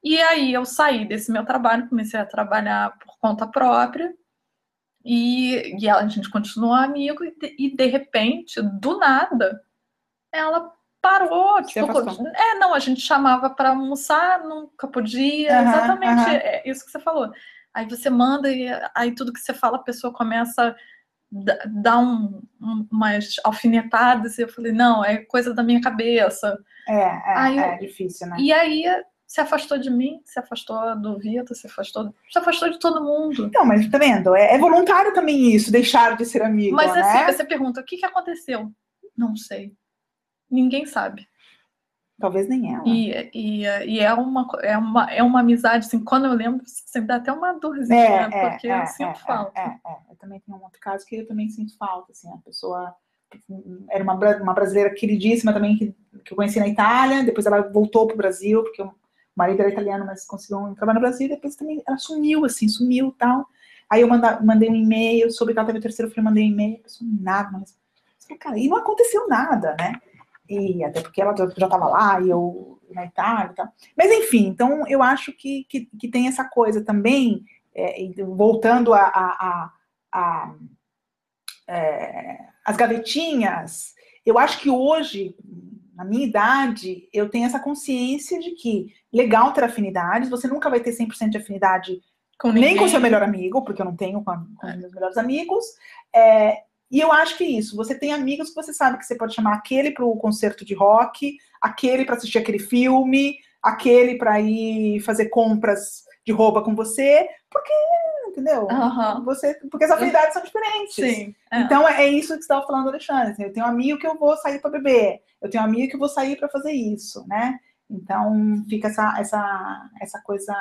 E aí eu saí desse meu trabalho, comecei a trabalhar por conta própria. E, e a gente continuou amigo, e de, e de repente, do nada, ela parou. Tipo, é, não, a gente chamava para almoçar, nunca podia. Aham, exatamente aham. é isso que você falou. Aí você manda e aí tudo que você fala, a pessoa começa dar um, um- umas alfinetadas. E eu falei, não, é coisa da minha cabeça. É, é, Aí é difícil, né? E aí se afastou de mim, se afastou do Vitor, se afastou, se afastou de todo mundo. Então, mas tá vendo? É, é voluntário também isso, deixar de ser amigo, Mas né? assim, você pergunta, o que, que aconteceu? Não sei. Ninguém sabe. Talvez nem ela. E, e, e é, uma, é, uma, é uma amizade, assim, quando eu lembro, sempre dá até uma dorzinha, É, né? é, porque é, eu sinto é, falta. É, é, é. Eu também tenho um outro caso que eu também sinto falta, assim, a pessoa era uma, uma brasileira queridíssima também que, que eu conheci na Itália, depois ela voltou pro Brasil, porque o marido era italiano, mas conseguiu um trabalho no Brasil, e depois também ela sumiu, assim, sumiu e tal. Aí eu manda, mandei um e-mail sobre que ela teve o terceiro filho, eu mandei um e-mail, a pessoa nada, mas cara, e não aconteceu nada, né? E até porque ela já estava lá, e eu na Itália e tal. Mas enfim, então eu acho que, que, que tem essa coisa também, é, voltando a, a, a- a, é, as gavetinhas, eu acho que hoje, na minha idade, eu tenho essa consciência de que legal ter afinidades, você nunca vai ter 100% de afinidade Com nem com seu melhor amigo, porque eu não tenho com, com os meus melhores amigos. É, e eu acho que é isso. Você tem amigos que você sabe que você pode chamar aquele para o concerto de rock, aquele para assistir aquele filme, aquele para ir fazer compras de roupa com você, porque, entendeu? Você, porque as afinidades são diferentes. Sim. é. Então é, é isso que você estava falando, Alexandre. assim, Eu tenho um amigo que eu vou sair para beber, eu tenho um amigo que eu vou sair para fazer isso, né? Então fica essa, essa, essa coisa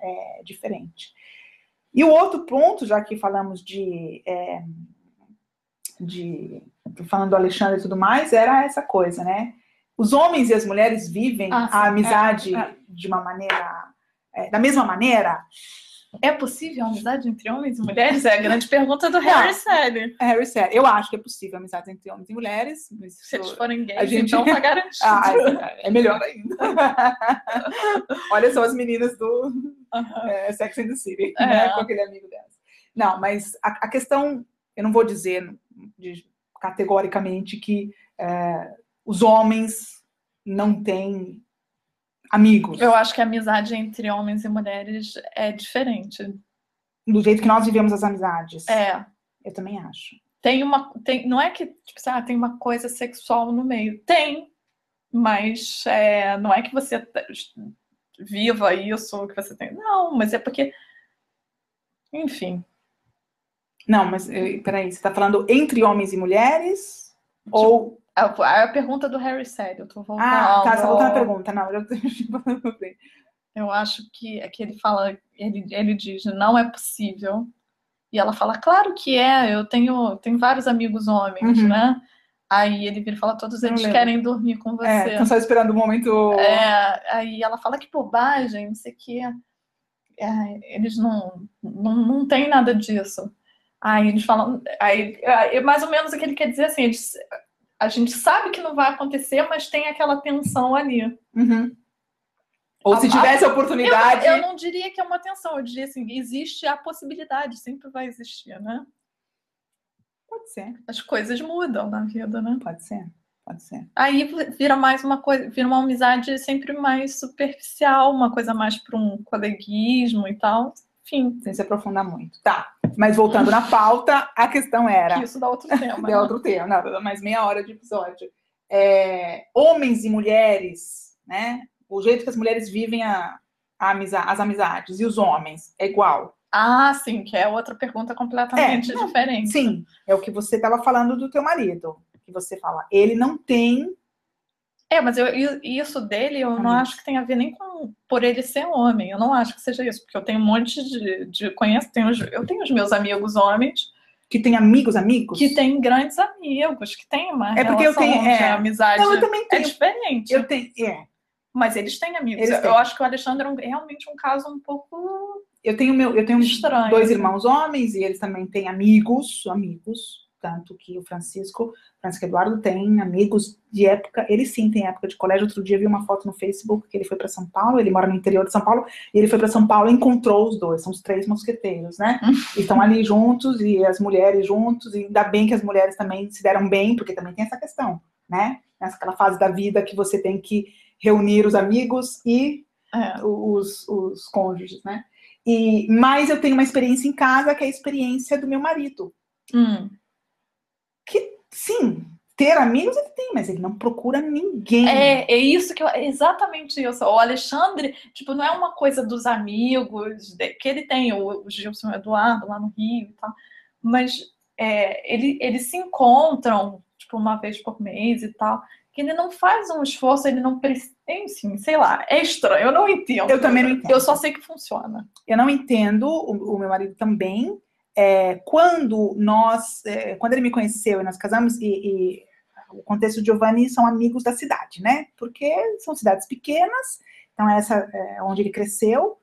é, diferente. E o outro ponto, já que falamos de, é, de falando do Alexandre e tudo mais, era essa coisa, né? Os homens e as mulheres vivem Ah, a amizade é, é. de uma maneira, é, da mesma maneira. É possível a amizade entre homens e mulheres? É a grande pergunta do Harry Sally. Harry said, eu acho que é possível amizade entre homens e mulheres. mas Se eles forem gays, a gente- então tá [LAUGHS] garantido. Ah, é, melhor ainda. [LAUGHS] Olha só as meninas do é, Sex and the City, É. né, com aquele amigo delas. Não, mas a, a questão, eu não vou dizer categoricamente que é, os homens não têm amigos. Eu acho que a amizade entre homens e mulheres é diferente. Do jeito que nós vivemos as amizades. É. Eu também acho. Tem uma. Tem, não é que tipo, ah, tem uma coisa sexual no meio. Tem. Mas é, não é que você viva isso que você tem. Não, mas é porque. Enfim. Não, mas eh, peraí, você está falando entre homens e mulheres? Ou. A, a pergunta do Harry Sério, eu tô voltando. Ah, tá, você tá voltando à pergunta. Não, eu [LAUGHS] Eu acho que é que ele fala, ele, ele diz, não é possível. E ela fala, claro que é, eu tenho, tenho vários amigos homens, Uhum. né? Aí ele vira e fala, todos eles querem dormir com você. É, estão só esperando o momento. É, aí ela fala que bobagem, não sei o quê. É, eles não, não, não tem nada disso. Aí eles falam, aí, é mais ou menos o que ele quer dizer assim, eles- a gente sabe que não vai acontecer, mas tem aquela tensão ali. Uhum. Ou se tivesse a Eu, oportunidade. eu não diria que é uma tensão, eu diria assim, existe a possibilidade, sempre vai existir, né? Pode ser, As coisas mudam na vida, né? pode ser, pode ser. Aí vira mais uma coisa, vira uma amizade sempre mais superficial, uma coisa mais para um coleguismo e tal. Enfim, Sem se aprofundar muito. Tá. Mas voltando na pauta, a questão era. que isso dá outro tema. [LAUGHS] É né? outro tema, dá mais meia hora de episódio. É, homens e mulheres, né? O jeito que as mulheres vivem a, a amiza- as amizades e os homens é igual. Ah, sim, que é outra pergunta completamente É, não, diferente. Sim, é o que você estava falando do teu marido. Que você fala, ele não tem. É, mas eu, isso dele eu não acho que tem a ver nem com por ele ser homem. Eu não acho que seja isso, porque eu tenho um monte de, de conheço, tenho, eu tenho os meus amigos homens Que tem amigos, amigos? que têm grandes amigos, que têm uma É porque eu tenho- é. amizade. Não, eu também é tenho. diferente. Eu tenho. É, Mas eles têm amigos. Eles eu têm. acho que o Alexandre é um- realmente um caso um pouco eu tenho meu, eu tenho estranho. dois irmãos homens e eles também têm amigos, amigos. Tanto que o Francisco, Francisco Eduardo tem amigos de época, ele sim tem época de colégio. Outro dia vi uma foto no Facebook que ele foi para São Paulo, ele mora no interior de São Paulo, e ele foi para São Paulo e encontrou os dois, são os três mosqueteiros, né? [LAUGHS] E estão ali juntos e as mulheres juntos, e ainda bem que as mulheres também se deram bem, porque também tem essa questão, né? Nessa fase da vida que você tem que reunir os amigos e É. os, os cônjuges, né? E, mas eu tenho uma experiência em casa que é a experiência do meu marido. Hum. Que, sim, ter amigos ele tem, mas ele não procura ninguém. É, é isso que eu, é exatamente isso. O Alexandre, tipo, não é uma coisa dos amigos que ele tem, o, o Gilson Eduardo lá no Rio e tal, mas é, ele, eles se encontram, tipo, uma vez por mês e tal, que ele não faz um esforço, ele não precisa, enfim, sei lá, é estranho, eu não entendo. Eu também não entendo. Eu só sei que funciona. Eu não entendo, o, o meu marido também. É, quando nós, é, quando ele me conheceu e nós casamos, e, e o contexto de Giovanni são amigos da cidade, né? Porque são cidades pequenas, então essa é onde ele cresceu.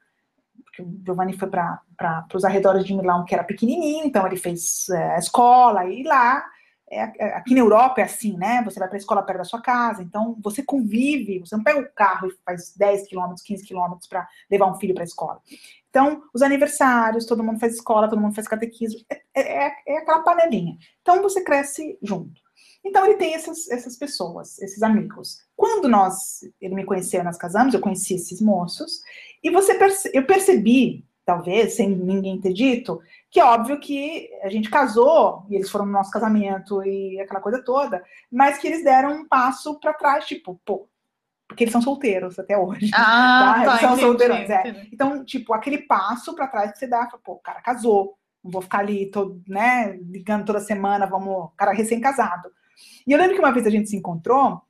Porque o Giovanni foi para os arredores de Milão, que era pequenininho, então ele fez é, a escola e lá. É- é- aqui na Europa é assim, né? Você vai para a escola perto da sua casa, então você convive, você não pega o carro e faz 10 quilômetros, 15 quilômetros para levar um filho para a escola. Então, os aniversários, todo mundo faz escola, todo mundo faz catequismo, é, é- é aquela panelinha. Então, você cresce junto. Então, ele tem essas, essas pessoas, esses amigos. Quando nós, ele me conheceu, nós casamos, eu conheci esses moços, e você perce- eu percebi, talvez, sem ninguém ter dito, que é óbvio que a gente casou, e eles foram no nosso casamento e aquela coisa toda, mas que eles deram um passo para trás, tipo, pô, porque eles são solteiros até hoje. Ah, Tá, tá, são entendi, solteirões, é. entendi. Então, tipo, aquele passo pra trás que você dá, pô, o cara casou, não vou ficar ali, todo, né, ligando toda semana, vamos, cara recém-casado. E eu lembro que uma vez a gente se encontrou,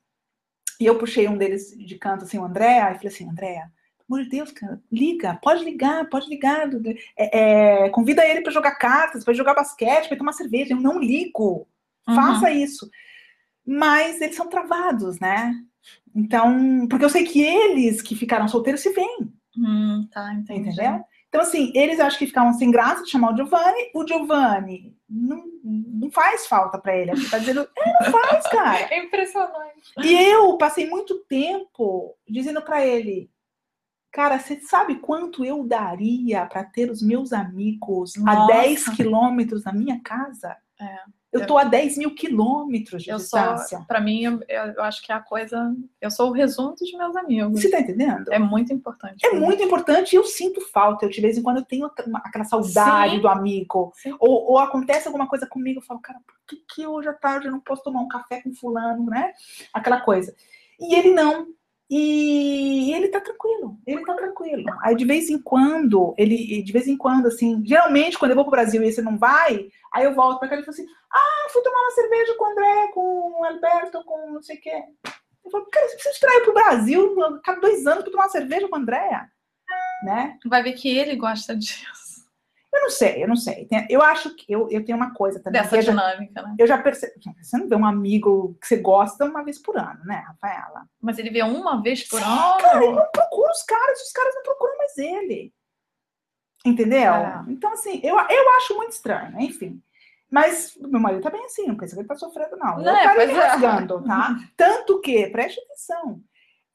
e eu puxei um deles de canto, assim, o André, aí falei assim, André, amor de Deus, cara, liga, pode ligar, pode ligar, é, é, convida ele pra jogar cartas, pra jogar basquete, pra tomar cerveja, eu não ligo, Uhum. faça isso. Mas eles são travados, né? Então, porque eu sei que eles que ficaram solteiros se veem, Hum, tá, entendi. entendeu? Então, assim, eles acho que ficavam sem graça de chamar o Giovanni. O Giovanni não, não faz falta pra ele. Ele tá dizendo, é, não faz, cara. [LAUGHS] É impressionante. E eu passei muito tempo dizendo pra ele, cara, você sabe quanto eu daria pra ter os meus amigos a Nossa. 10 quilômetros da minha casa? É. Eu tô a 10 mil quilômetros de Eu distância. pra mim, eu, eu acho que é a coisa. Eu sou o resumo dos meus amigos. Você tá entendendo? É muito importante. É muito importante e eu sinto falta. Eu, de vez em quando, eu tenho aquela- saudade Sim. do amigo. Ou, ou acontece alguma coisa comigo, eu falo, cara, por que, que hoje à tarde eu não posso tomar um café com fulano, né? Aquela coisa. E ele não. E ele tá tranquilo, ele tá tranquilo. Aí de vez em quando, ele, de vez em quando, assim, geralmente quando eu vou pro Brasil e você não vai, aí eu volto pra cá e falo assim: ah, fui tomar uma cerveja com o André, com o Alberto, com não sei o quê. Eu falo, cara, você precisa eu pro Brasil, cada dois anos pra tomar uma cerveja com a Andréa, né? Vai ver que ele gosta disso. Eu não sei, eu não sei. Eu acho que eu, eu tenho uma coisa também. Dessa eu já- dinâmica, né? eu já percebo. Você não vê um amigo que você gosta uma vez por ano, né, Rafaela? Mas ele vê uma vez por Cara, ele ano. não procura os caras, os caras não procuram mais ele. Entendeu? É. Então, assim, eu, eu acho muito estranho, enfim. Mas meu marido tá bem assim, não pensa que ele tá sofrendo, não. Eu Né, quero pois me é. rasgando, tá? [LAUGHS] Tanto que, preste atenção,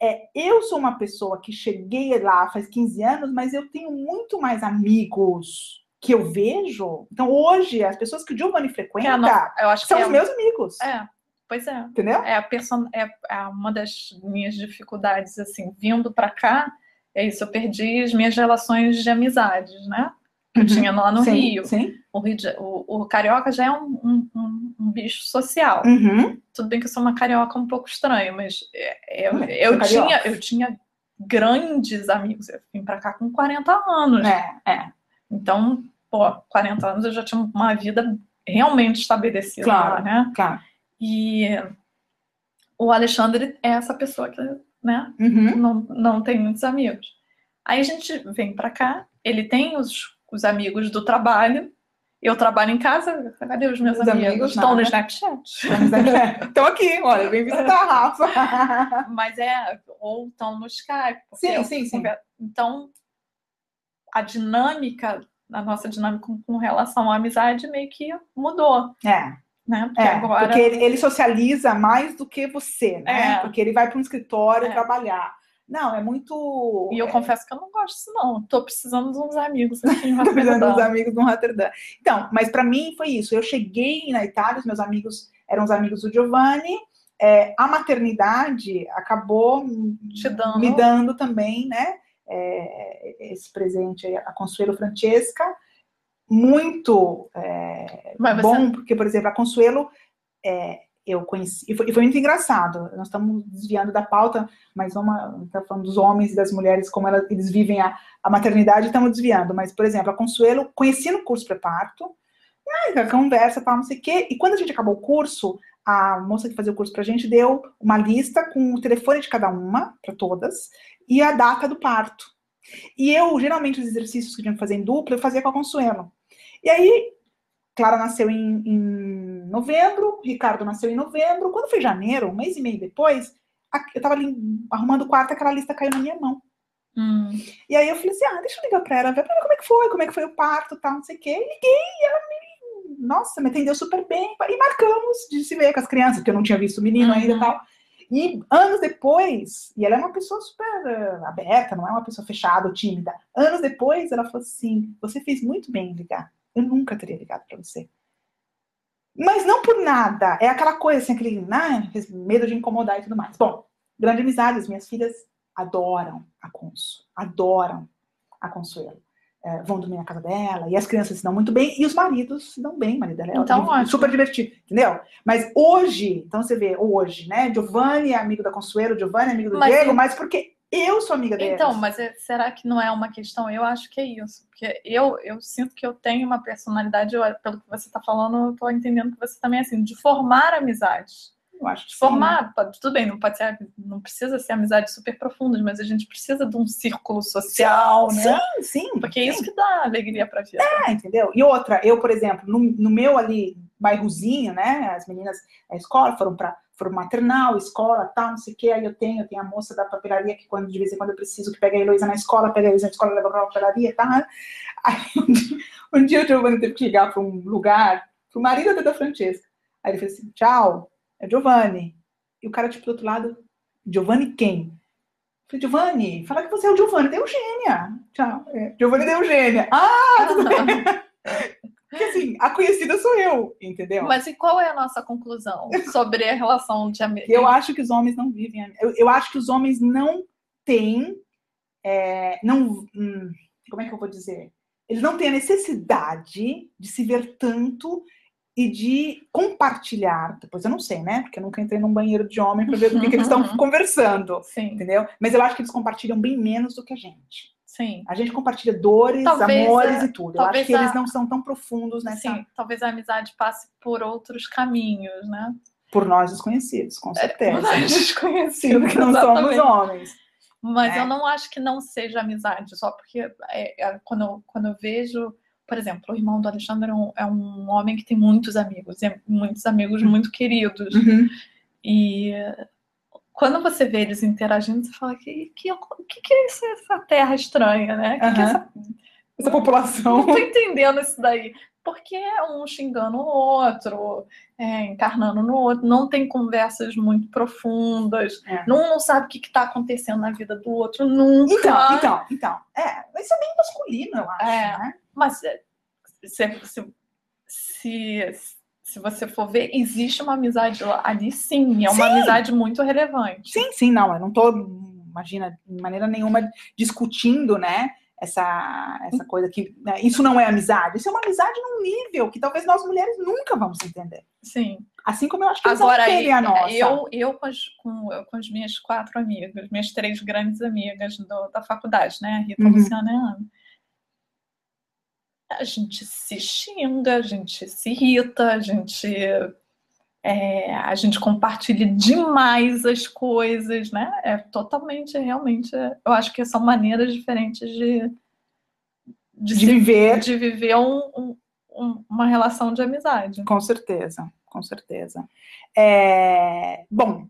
é, eu sou uma pessoa que cheguei lá faz 15 anos, mas eu tenho muito mais amigos que eu vejo. Então, hoje, as pessoas que o Giovanni frequenta é a no- Eu acho que são é, os meus amigos. É, pois é. Entendeu? É, a person... é, é uma das minhas dificuldades, assim, vindo pra cá, é isso, eu perdi as minhas relações de amizades, né? Que eu Uhum. tinha lá no sim, Rio. Sim. O, Rio de- o, o carioca já é um, um, um- um bicho social. Uhum. Tudo bem que eu sou uma carioca um pouco estranha, mas é, eu, É, eu, tinha, eu tinha grandes amigos. Eu vim pra cá com 40 anos. É, é. Então, pô, 40 anos eu já tinha uma vida realmente estabelecida Claro. lá, né? Claro. E o Alexandre é essa pessoa que, né, Uhum. não, não tem muitos amigos. Aí a gente vem pra cá, ele tem os, os amigos do trabalho, eu trabalho em casa, cadê os meus Os amigos? amigos, Estão no. Snapchat. Estão aqui, olha, vem visitar a Rafa. Mas é, ou estão no Skype. Sim, sim, sim. Então, a dinâmica, a nossa dinâmica com, com relação à amizade meio que mudou. É. né? Porque É, agora. porque ele, ele socializa mais do que você, né? É. Porque ele vai para um escritório É. trabalhar. Não, é muito. E eu é, confesso que eu não gosto disso, não. Tô precisando de uns amigos aqui em [LAUGHS] Tô precisando dos Rotterdam. amigos do Rotterdam. Então, mas para mim foi isso. Eu cheguei na Itália, os meus amigos eram os amigos do Giovanni. é, a maternidade acabou dando. me dando também, né? É, esse presente aí, a Consuelo Francesca, muito é, você- bom, porque, por exemplo, a Consuelo é, eu conheci, e foi, e foi muito engraçado. Nós estamos desviando da pauta, mas vamos estar falando dos homens e das mulheres, como elas, eles vivem a, a maternidade, estamos desviando. Mas, por exemplo, a Consuelo, conheci no curso pré-parto, conversa, tal, não sei o quê, e quando a gente acabou o curso, a moça que fazia o curso pra gente deu uma lista com o telefone de cada uma, para todas, e a data do parto. E eu, geralmente, os exercícios que a gente fazia em dupla, eu fazia com a Consuelo. E aí, Clara nasceu em, em novembro, Ricardo nasceu em novembro. Quando foi janeiro, um mês e meio depois, a- eu tava ali arrumando o quarto, aquela lista caiu na minha mão. Hum. E aí eu falei assim, ah, deixa eu ligar pra ela, ver pra ver como é que foi, como é que foi o parto, tal, não sei o quê. E liguei, e ela me, nossa, me atendeu super bem. E marcamos de se ver com as crianças, porque eu não tinha visto o menino ainda e Uhum. tal. E anos depois, e ela é uma pessoa super eh, aberta, não é uma pessoa fechada ou tímida. Anos depois, ela falou assim: você fez muito bem em ligar. Eu nunca teria ligado pra você. Mas não por nada. É aquela coisa assim, aquele né, medo de incomodar e tudo mais. Bom, grande amizade. As minhas filhas adoram a Conso. Adoram a Consuelo. É, vão dormir na casa dela, e as crianças se dão muito bem, e os maridos se dão bem, marido dela é Então, ótimo. super divertido, entendeu? Mas hoje, então você vê, hoje, né? Giovanni é amigo da Consuelo, Giovanni é amigo do Mas Diego, eu- mas porque eu sou amiga deles. Então, mas é- será que não é uma questão? Eu acho que é isso. Porque eu, eu sinto que eu tenho uma personalidade, eu- pelo que você está falando, eu estou entendendo que você também é assim, de formar amizades. Eu acho que De sim. formar, pode- tudo bem, não pode ser, não precisa ser amizades super profundas, mas a gente precisa de um círculo social, né? Sim, sim. Porque é sim. isso que dá alegria pra vida. É, entendeu? E outra, eu, por exemplo, no, no meu ali bairrozinho, né? As meninas da escola foram para foram maternal, escola, tal, não sei o que. Aí eu tenho, eu tenho a moça da papelaria que quando de vez em quando eu preciso que pega a Heloísa na escola, pega a Heloísa na escola, leva pra papelaria, tá? Aí [LAUGHS] um dia, um dia o Giovanni teve que ligar para um lugar, pro marido da Francesca. Aí ele fez assim: tchau, é Giovanni. E o cara, tipo, do outro lado, Giovanni quem? Eu falei, Giovanni, fala que você é o Giovanni da Eugênia. Tchau. É, Giovanni da Eugênia. Ah, tudo bem. [LAUGHS] Porque assim, a conhecida sou eu, entendeu? Mas e qual é a nossa conclusão sobre a relação de amigos? Eu acho que os homens não vivem. Eu, eu acho que os homens não têm. é, não, hum, como é que eu vou dizer? Eles não têm a necessidade de se ver tanto e de compartilhar. Depois eu não sei, né? Porque eu nunca entrei num banheiro de homem para ver do que, que eles estão conversando. [LAUGHS] Sim, Entendeu? Mas eu acho que eles compartilham bem menos do que a gente. sim. A gente compartilha dores, Talvez amores a- e tudo. Eu acho que eles a- não são tão profundos nessa. Sim, talvez a amizade passe por outros caminhos, né? Por nós desconhecidos, com certeza. Nós Sendo desconhecidos, que não somos exatamente. homens. Mas É. eu não acho que não seja amizade, só porque é, é, quando, eu, quando eu vejo, por exemplo, o irmão do Alexandre é um, é um homem que tem muitos amigos, muitos amigos muito queridos. Uhum. E quando você vê eles interagindo, você fala que que, que, que é isso, essa terra estranha, né? Que que é Aham. essa... Essa população. Não tô entendendo isso daí. Porque é um xingando o outro, é, encarnando no outro, não tem conversas muito profundas, É. não, não sabe o que está acontecendo na vida do outro nunca. Então, então, então. É, isso é bem masculino, eu acho. É. Né? Mas é, se, se, se, se você for ver, existe uma amizade ali sim, é uma Sim. amizade muito relevante. Sim, sim, não. Eu não tô, imagina, de maneira nenhuma discutindo, né? Essa, essa coisa que. né, isso não é amizade. Isso é uma amizade num nível que talvez nós mulheres nunca vamos entender. Sim. Assim como eu acho que eles Agora, entendem a nossa. eu, eu, com as, com, eu com as minhas quatro amigas, minhas três grandes amigas do- da faculdade, né? A Rita, a Uhum. Luciana e a Ana. A gente se xinga, a gente se irrita, a gente, é, a gente compartilha demais as coisas, né? É totalmente, realmente, eu acho que são maneiras diferentes de, De se- viver. de viver um- um- uma relação de amizade. Com certeza, com certeza. É, bom,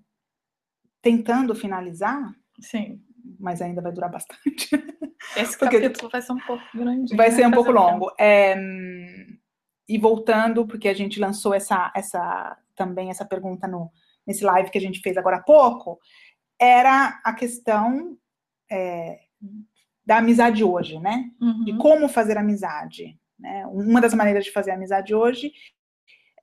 tentando finalizar, Sim. Mas ainda vai durar bastante. [LAUGHS] Esse Porque- capítulo vai ser um pouco grande. Vai ser um pouco longo. É, e voltando, porque a gente lançou essa, essa também essa pergunta no, nesse live que a gente fez agora há pouco, era a questão é, da amizade hoje, né? Uhum. De como fazer amizade. Né? Uma das maneiras de fazer amizade hoje,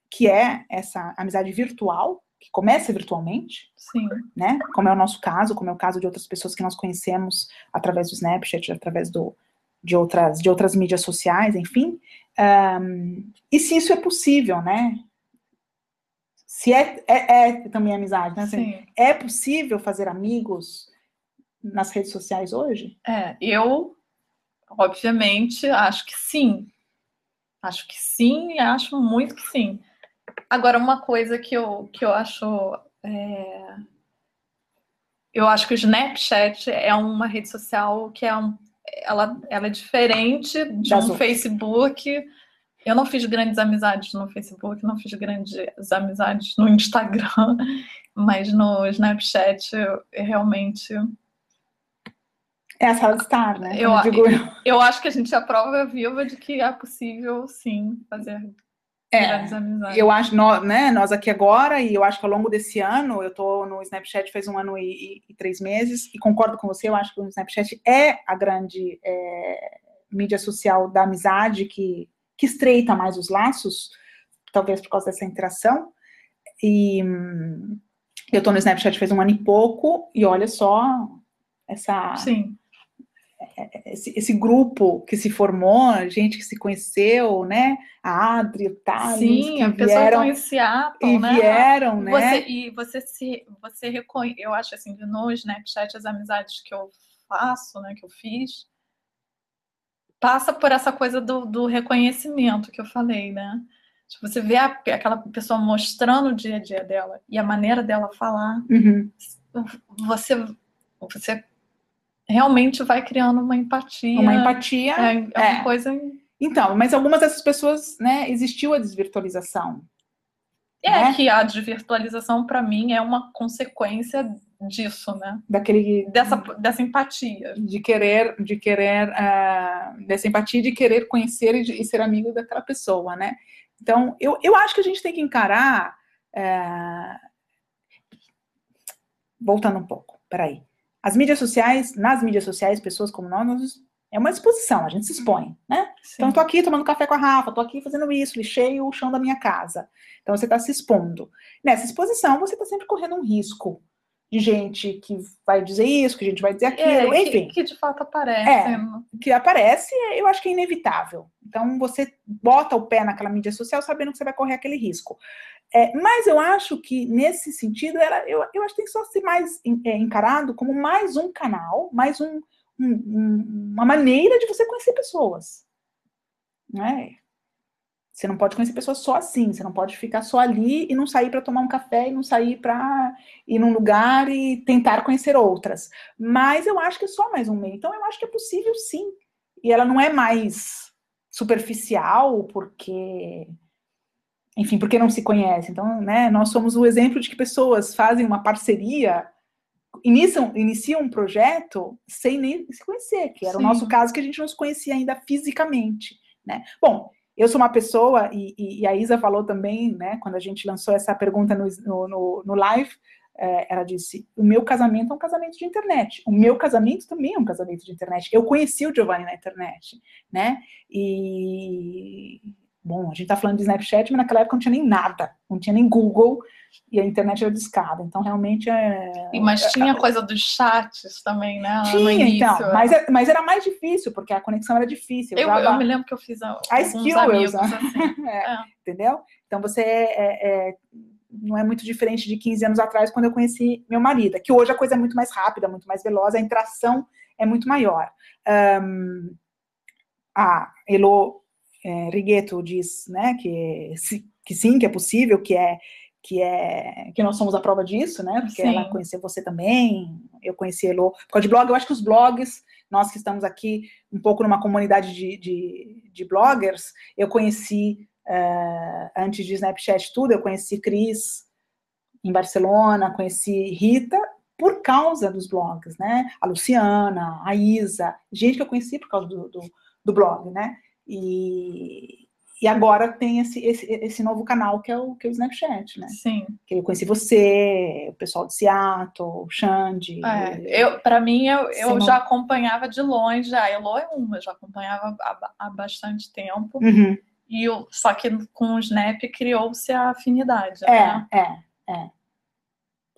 que é essa amizade virtual, que começa virtualmente, Sim. né? Como é o nosso caso, como é o caso de outras pessoas que nós conhecemos através do Snapchat, através do, de, outras, de outras mídias sociais, enfim. Ahn, e se isso é possível, né? Se é, é, é também amizade, né? Assim, Sim. É possível fazer amigos nas redes sociais hoje? É, eu, obviamente, acho que sim. Acho que sim e acho muito que sim. Agora, uma coisa que eu, que eu acho. é, Eu acho que o Snapchat é uma rede social que é um, ela, ela é diferente de Das um outras. Facebook. Eu não fiz grandes amizades no Facebook, não fiz grandes amizades no Instagram, [LAUGHS] mas no Snapchat realmente É a sala de estar, né? Eu- eu. Eu acho que a gente é a prova viva de que é possível, sim, fazer É. Eu acho, nós, né, nós aqui agora, e eu acho que ao longo desse ano, eu tô no Snapchat faz um ano e, e- três meses, e concordo com você, eu acho que o Snapchat é a grande é, mídia social da amizade que, que estreita mais os laços, talvez por causa dessa interação. E hum, eu tô no Snapchat faz um ano e pouco, e olha só essa, Sim, esse, esse grupo que se formou, gente que se conheceu, né? A Adri, o Thales, sim, a pessoa vieram Seattle, e né? vieram, né? Você, e você se você reconhece, eu acho assim, no Snapchat as amizades que eu faço, né, que eu fiz, passa por essa coisa do, do reconhecimento que eu falei, né? Tipo, você vê a- aquela pessoa mostrando o dia a dia dela e a maneira dela falar, Uhum. você você realmente vai criando uma empatia. Uma empatia. É, é uma é. coisa. Então, mas algumas dessas pessoas, né, existiu a desvirtualização. É né? que a desvirtualização, para mim, é uma consequência disso, né? Daquele Dessa, dessa empatia. de querer, de querer, ah, dessa empatia de querer conhecer e, de- e ser amigo daquela pessoa, né? Então, eu, eu acho que a gente tem que encarar. ah, voltando um pouco, peraí. As mídias sociais, nas mídias sociais, pessoas como nós, nós- é uma exposição, a gente se expõe, né? Então, eu tô aqui tomando café com a Rafa, tô aqui fazendo isso, lixei o chão da minha casa. Então, você está se expondo. Nessa exposição, você está sempre correndo um risco de gente que vai dizer isso, que a gente vai dizer aquilo, É, enfim que, que de fato aparece. É. que aparece, eu acho que é inevitável. Então, você bota o pé naquela mídia social sabendo que você vai correr aquele risco. É, mas eu acho que, nesse sentido, ela, eu, eu acho que tem só ser mais é, encarado como mais um canal, mais um- um- uma maneira de você conhecer pessoas. Né? Você não pode conhecer pessoas só assim, você não pode ficar só ali e não sair para tomar um café e não sair para ir num lugar e tentar conhecer outras. Mas eu acho que é só mais um meio. Então eu acho que é possível sim. E ela não é mais superficial, porque. Enfim, porque não se conhece. Então, né, nós somos o exemplo de que pessoas fazem uma parceria, iniciam, iniciam um projeto sem nem se conhecer, que era Sim. o nosso caso, que a gente não se conhecia ainda fisicamente. Né? Bom, eu sou uma pessoa, e, e- a Isa falou também, né, quando a gente lançou essa pergunta no, no, no- no live, é, ela disse: o meu casamento é um casamento de internet. O meu casamento também é um casamento de internet. Eu conheci o Giovanni na internet, né? E bom, a gente tá falando de Snapchat, mas naquela época não tinha nem nada, não tinha nem Google e a internet era discada. Então realmente é. E- Mas tinha a coisa dos chats também, né? Tinha, início, então, mas, é- mas era mais difícil, porque a conexão era difícil. Eu, eu me lembro que eu fiz a, A skill amigos assim. [LAUGHS] É, entendeu? Então você é- é- não é muito diferente de 15 anos atrás, quando eu conheci meu marido, que hoje a coisa é muito mais rápida, muito mais veloz, a interação é muito maior. Ahn, a Elo é, Righetto diz né, que, que sim, que é possível, que é que é que nós somos a prova disso, né? Porque Sim. ela conheceu você também, eu conheci Elo por causa de blog. Eu acho que os blogs, nós que estamos aqui um pouco numa comunidade de, de, de bloggers, eu conheci eh, antes de Snapchat tudo, eu conheci Cris em Barcelona, conheci Rita por causa dos blogs, né? A Luciana, a Isa, gente que eu conheci por causa do, do, do blog, né? E, e agora tem esse, esse, esse novo canal que é o, que é o Snapchat, né? Sim. Que eu conheci você, o pessoal de Seattle, o Xande. É, eu, para mim, eu, eu já acompanhava de longe, a Elo é uma, eu já acompanhava há, há bastante tempo. Uhum. E eu, só que com o Snap criou-se a afinidade, É, né? é, é.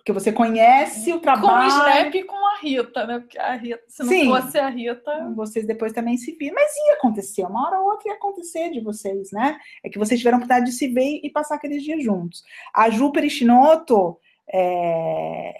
Porque você conhece o Com o trabalho. Snap e com a Rita, né? Porque a Rita, se não Sim. fosse a Rita. Vocês depois também se viram. Mas ia acontecer, uma hora ou outra ia acontecer de vocês, né? É que vocês tiveram a oportunidade de se ver e passar aqueles dias juntos. A Ju Perichinotto é,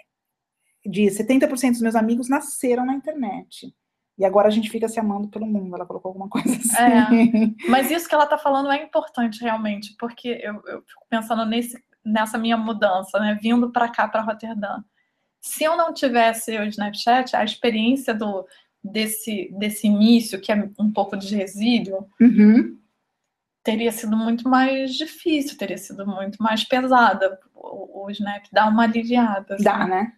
diz: 70% dos meus amigos nasceram na internet. E agora a gente fica se amando pelo mundo. Ela colocou alguma coisa assim. Mas isso que ela tá falando é importante realmente, porque eu, eu fico pensando nesse, nessa minha mudança, né? Vindo para cá, para Roterdã. Se eu não tivesse o Snapchat, a experiência do, desse, desse início, que é um pouco de resíduo, Uhum. teria sido muito mais difícil, teria sido muito mais pesada. O, o Snap dá uma aliviada. assim. Dá, né?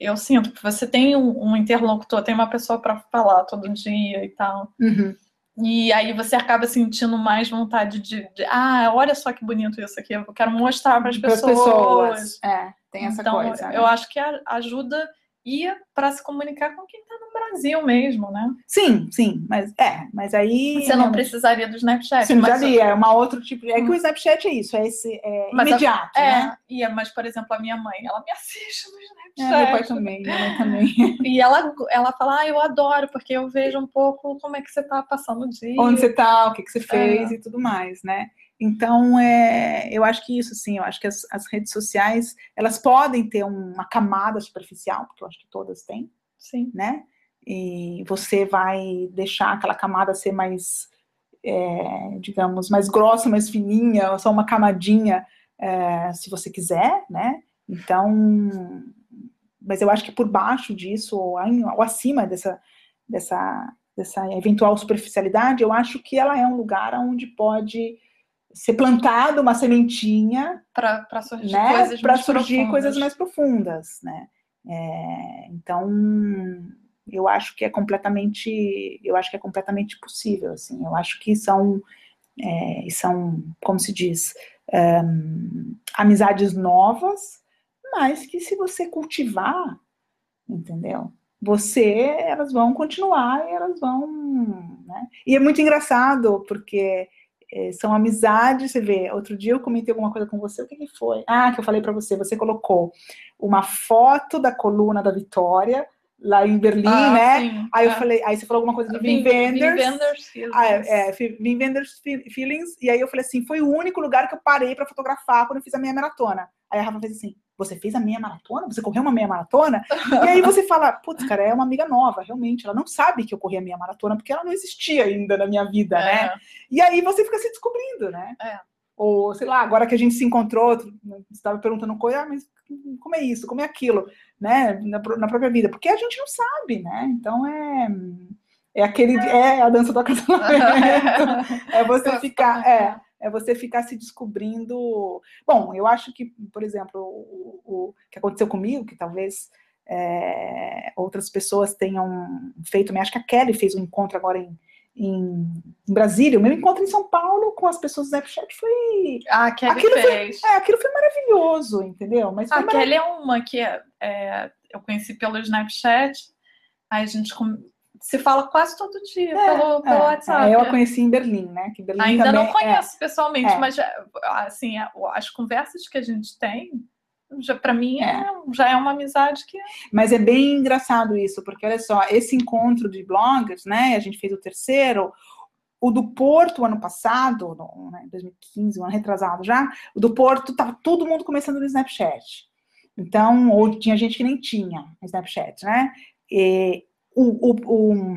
Eu sinto que você tem um, um interlocutor, tem uma pessoa para falar todo dia e tal. Uhum. E aí você acaba sentindo mais vontade de, de, ah, olha só que bonito isso aqui, eu quero mostrar para as Pras pessoas. É, tem essa então, coisa. né? eu acho que ajuda e para se comunicar com quem está no Brasil mesmo, né? Sim, sim, mas é, mas aí. Você não precisaria do Snapchat. Sim, mas, li, é uma outro tipo. É que o Snapchat é isso, é esse é Mas a- imediato, é, né? e é, mas, por exemplo, a minha mãe, ela me [LAUGHS] assiste no É, Snapchat. meu pai também, minha mãe também. E ela, ela fala, ah, eu adoro, porque eu vejo um pouco como é que você tá passando o dia. Onde você tá, o que, que você fez É. e tudo mais, né? Então, é, eu acho que isso, sim, eu acho que as, as redes sociais, elas podem ter uma camada superficial, porque eu acho que todas têm, Sim. né? E você vai deixar aquela camada ser mais, é, digamos, mais grossa, mais fininha, ou só uma camadinha, é, se você quiser, né? Então, mas eu acho que por baixo disso, ou, ou acima dessa, dessa, dessa eventual superficialidade, eu acho que ela é um lugar onde pode ser plantada uma sementinha Para surgir né, coisas para mais surgir profundas. coisas mais profundas, né? É, então, eu acho que é completamente, eu acho que é completamente possível, assim. Eu acho que são, é, são, como se diz, hum, amizades novas, mas que se você cultivar, entendeu? Você, elas vão continuar e elas vão, né? E é muito engraçado porque é, são amizades, você vê, outro dia eu comentei alguma coisa com você, o que, que foi? Ah, que eu falei para você, você colocou uma foto da coluna da Vitória, lá em Berlim, Ah, né? sim, Aí eu é. falei, aí você falou alguma coisa de Wim Wenders. Ah, é, é, Wim Wenders Fe- Feelings, e aí eu falei assim, foi o único lugar que eu parei para fotografar quando eu fiz a minha maratona. Aí a Rafa fez assim, você fez a meia maratona? Você correu uma meia maratona? E aí você fala, putz, cara, é uma amiga nova, realmente, ela não sabe que eu corri a meia maratona, porque ela não existia ainda na minha vida, né? É. E aí você fica se descobrindo, né? É. Ou, sei lá, agora que a gente se encontrou, você estava perguntando coisa, ah, mas como é isso, como é aquilo, né? Na, na própria vida, porque a gente não sabe, né? Então é. É aquele. É a dança do acasalamento. [LAUGHS] É você ficar. É, é você ficar se descobrindo. Bom, eu acho que, por exemplo, o, o que aconteceu comigo, que talvez é, outras pessoas tenham feito, acho que a Kelly fez um encontro agora em, em, em Brasília. O meu encontro em São Paulo com as pessoas do Snapchat foi. Ah, Kelly Aquilo foi- fez. É, aquilo foi maravilhoso, entendeu? Mas foi A Kelly é uma que é, é, eu conheci pelo Snapchat, aí a gente se fala quase todo dia pelo, pelo É, WhatsApp. é, eu a conheci em Berlim, né? Que Berlim Ainda também, não conheço pessoalmente, é. mas assim, as conversas que a gente tem, já, para mim, É. é- já é uma amizade que Mas é bem engraçado isso, porque olha só, esse encontro de bloggers, né? A gente fez o terceiro, o do Porto ano passado, no, né, 2015, um ano retrasado já, o do Porto tava todo mundo começando no Snapchat. Então, ou tinha gente que nem tinha Snapchat, né? E o, o, o-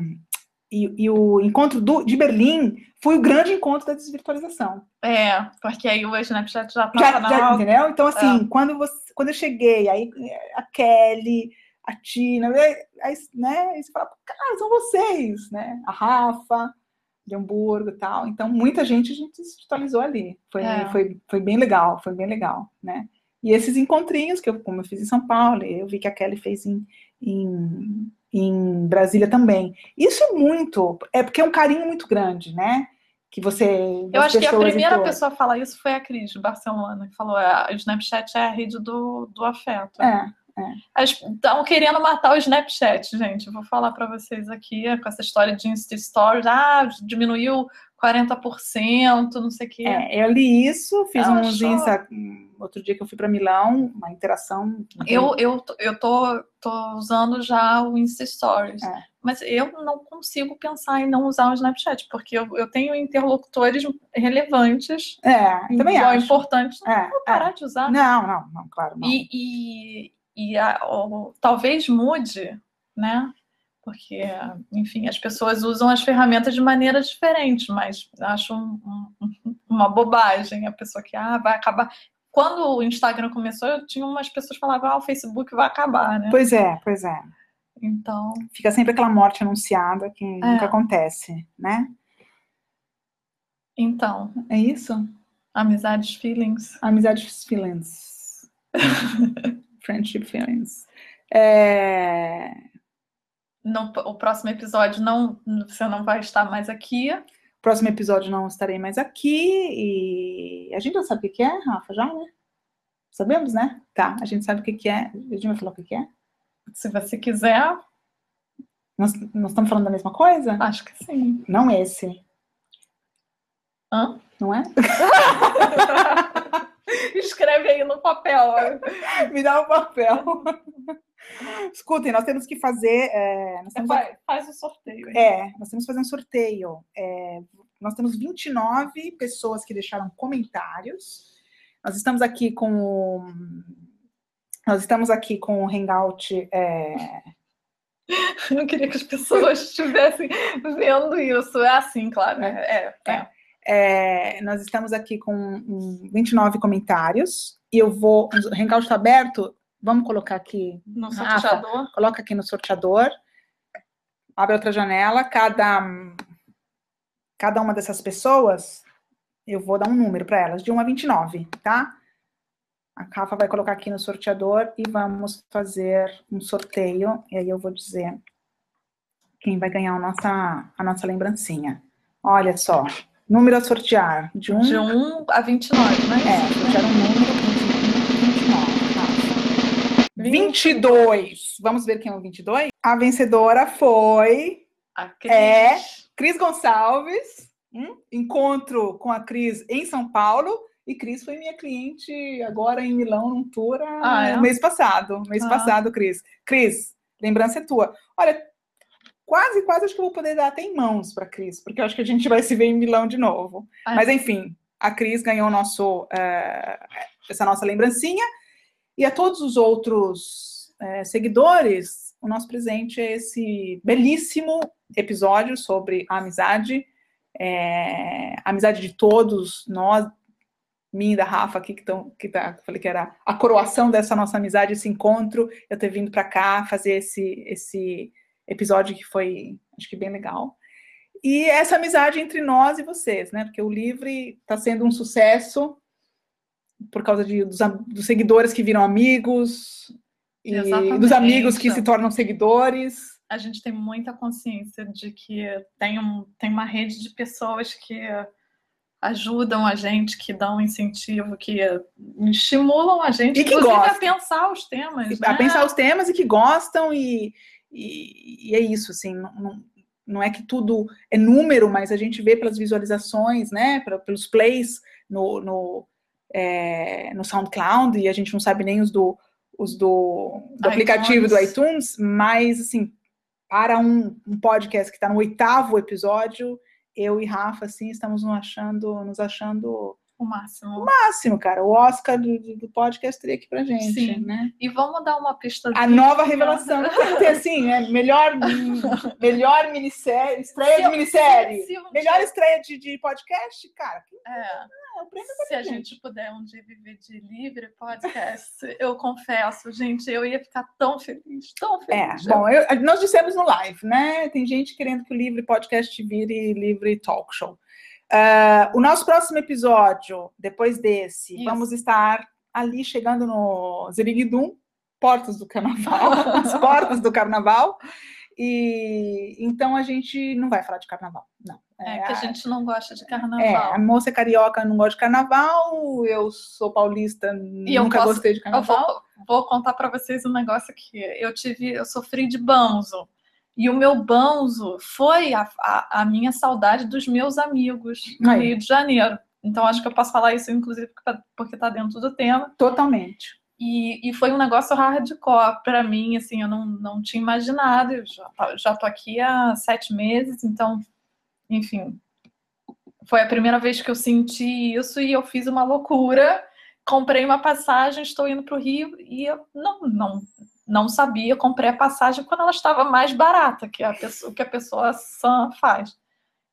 e, e o encontro do, de Berlim foi o grande encontro da desvirtualização. é, porque aí o Snapchat já Já, tava já, na entendeu? Então, assim, quando, você, quando eu cheguei, aí a Kelly, a Tina, aí, né, aí você fala, cara, são vocês, né? A Rafa, de Hamburgo e tal. Então, muita gente a gente se digitalizou ali. Foi, É. foi, foi bem legal, foi bem legal, né? E esses encontrinhos que eu, como eu fiz em São Paulo, eu vi que a Kelly fez em, em, em Brasília também. Isso é muito, é porque é um carinho muito grande, né? que você. Eu acho que a primeira pessoa a falar isso foi a Cris de Barcelona, que falou: "Ah, o Snapchat é a rede do, do afeto. É, Estão querendo matar o Snapchat, gente. Eu vou falar para vocês aqui com essa história de Insta Stories. Ah, diminuiu 40%, não sei o quê. é, eu li isso, fiz Ela uns achou- Insta. um, Outro dia que eu fui para Milão, uma interação. Eu, eu, eu tô, tô usando já o Insta Stories. É. Mas eu não consigo pensar em não usar o Snapchat, porque eu, eu tenho interlocutores relevantes, É, também igual acho. importantes. Não É, vou parar de usar. Não, não, não, claro, não. E, e, e a- o- talvez mude, né? Porque, enfim, as pessoas usam as ferramentas de maneiras diferentes, mas acho um- um- [LAUGHS] uma bobagem a pessoa que ah, vai acabar. Quando o Instagram começou, eu tinha umas pessoas que falavam, ah, o Facebook vai acabar, né? Pois é, pois é. Então, Fica sempre aquela morte anunciada que É. nunca acontece, né? então, É isso? amizades, feelings. Amizades feelings. [LAUGHS] Friendship feelings. É, No, o próximo episódio não, você não vai estar mais aqui. Próximo episódio não estarei mais aqui e a gente já sabe o que é, Rafa, já, né? Sabemos, né? Tá, a gente sabe o que é. A gente vai falar o que é? Se você quiser, Nós, nós estamos falando da mesma coisa? acho que sim. Não esse, Hã? não é? [LAUGHS] Escreve aí no papel. [LAUGHS] Me dá o papel. [LAUGHS] [LAUGHS] Escutem, nós temos que fazer. é, temos Faz, faz o sorteio. aí. É, nós temos que fazer um sorteio. É, nós temos 29 pessoas que deixaram comentários. Nós estamos aqui com o, nós estamos aqui com o Hangout. é, [LAUGHS] Eu queria que as pessoas estivessem vendo isso. É assim, claro. É, é, é. é, nós estamos aqui com um, 29 comentários. E eu vou. O Hangout está aberto. Vamos colocar aqui. No Rafa, sorteador. Coloca aqui no sorteador. Abre outra janela. Cada, cada uma dessas pessoas, eu vou dar um número para elas, de 1 a 29, tá? A Rafa vai colocar aqui no sorteador e vamos fazer um sorteio. E aí eu vou dizer quem vai ganhar a nossa, a nossa lembrancinha. Olha só, número a sortear, de 1 De 1 a 29, né? é, sortear um número 29? 22. Vamos ver quem é o 22? A vencedora foi A Cris. É. Cris Gonçalves. Hum? Encontro com a Cris em São Paulo. E Cris foi minha cliente agora em Milão, num tour, Ah, é? mês passado. Mês Ah. passado, Cris. Cris, lembrança é tua. Olha, quase, quase acho que eu vou poder dar até em mãos para Cris, porque eu acho que a gente vai se ver em Milão de novo. Ah, Mas enfim, a Cris ganhou nosso, eh, essa nossa lembrancinha. E a todos os outros eh, seguidores, o nosso presente é esse belíssimo episódio sobre a amizade, eh, a amizade de todos nós, mim e da Rafa aqui, que, tão, que tá, falei que era a coroação dessa nossa amizade, esse encontro, eu ter vindo para cá fazer esse, esse episódio que foi, acho que bem legal. E essa amizade entre nós e vocês, né? Porque o Livre está sendo um sucesso por causa de, dos, dos seguidores que viram amigos e Exatamente. dos amigos que se tornam seguidores. a gente tem muita consciência de que tem, um, tem uma rede de pessoas que ajudam a gente, que dão incentivo, que estimulam a gente, E que inclusive, a pensar os temas. A né? pensar os temas e que gostam, e, e, e é isso, assim, não, não, não é que tudo é número, mas a gente vê pelas visualizações, né? Pelos plays no, no, é, no SoundCloud, e a gente não sabe nem os do, os do, do iTunes. aplicativo do iTunes, mas assim, para um, um podcast que está no oitavo episódio, eu e Rafa, assim, estamos nos achando, nos achando O máximo. máximo, cara. O Oscar do, do- podcast teria aqui pra gente, Sim. né? E vamos dar uma pista. A nova revelação. Tem assim, é melhor, melhor minissérie, estreia de minissérie. Se, um Melhor dia- estreia de, de podcast, cara. é, É o prêmio se a gente puder um dia viver de livre podcast, eu confesso, gente, eu ia ficar tão feliz, tão É, feliz. bom, eu- nós dissemos no live, né? Tem gente querendo que o Livre Podcast vire Livre Talk Show. Ah, o nosso próximo episódio, depois desse, Isso. vamos estar ali chegando no Ziriguidum, portas do carnaval, [LAUGHS] as portas do carnaval. E então a gente não vai falar de carnaval, não. É, que a gente não gosta de É, carnaval. a moça é carioca não gosta de carnaval, eu sou paulista, eu nunca posso- gostei de Eu carnaval. vou, vou contar para vocês um negócio que eu tive, eu sofri de banzo. E o meu banzo foi a, a, a minha saudade dos meus amigos no Aí. Rio de Janeiro. Então acho que eu posso falar isso, inclusive, porque tá- está dentro do tema. Totalmente. E, e foi um negócio hardcore para mim, assim, eu não, não tinha imaginado. Eu já, tá- já tô aqui há sete meses, então, enfim, foi a primeira vez que eu senti isso e eu fiz uma loucura. Comprei uma passagem, estou indo para o Rio e eu não, não, não sabia. Comprei a passagem quando ela estava mais barata, que é a pessoa, que a pessoa sã faz.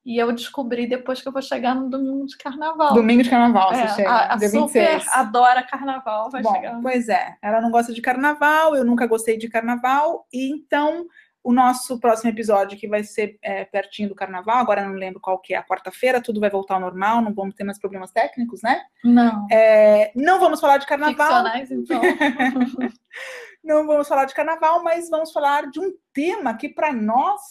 E eu descobri depois que eu vou chegar no domingo de carnaval. Domingo de carnaval, É, você chega, a, a super 26. adora carnaval, vai Bom, chegar. pois é, ela não gosta de carnaval, eu nunca gostei de carnaval, e então o nosso próximo episódio, que vai ser é, pertinho do carnaval, agora não lembro qual que é, a quarta-feira, tudo vai voltar ao normal, não vamos ter mais problemas técnicos, né? Não. É, não vamos falar de carnaval, Ficcionais, então. [LAUGHS] não vamos falar de carnaval, mas vamos falar de um tema que para nós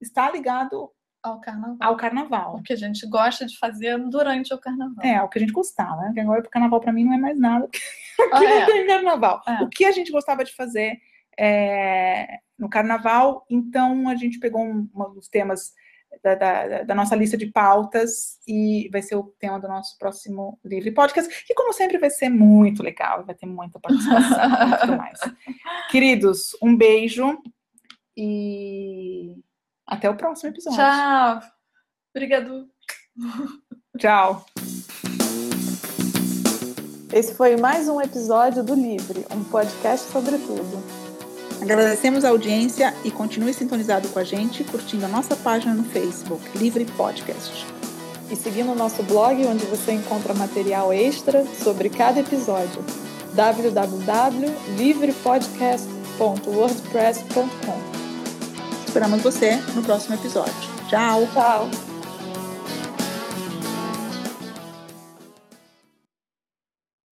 está ligado Ao carnaval. ao carnaval. O que a gente gosta de fazer durante o carnaval. É, o que a gente gostava, né? Porque agora o carnaval para mim não é mais nada que [LAUGHS] Ah, não é. tem carnaval. É. O que a gente gostava de fazer é, no carnaval, então a gente pegou um, um dos temas da, da- da nossa lista de pautas e vai ser o tema do nosso próximo livre podcast, que como sempre vai ser muito legal, vai ter muita participação e tudo [LAUGHS] mais. Queridos, um beijo e até o próximo episódio. Tchau. Obrigado. Tchau. Esse foi mais um episódio do Livre, um podcast sobre tudo. Agradecemos a audiência e continue sintonizado com a gente, curtindo a nossa página no Facebook, Livre Podcast. E seguindo o nosso blog, onde você encontra material extra sobre cada episódio. www.livrepodcast.wordpress.com Esperamos você no próximo episódio. Tchau! Tchau!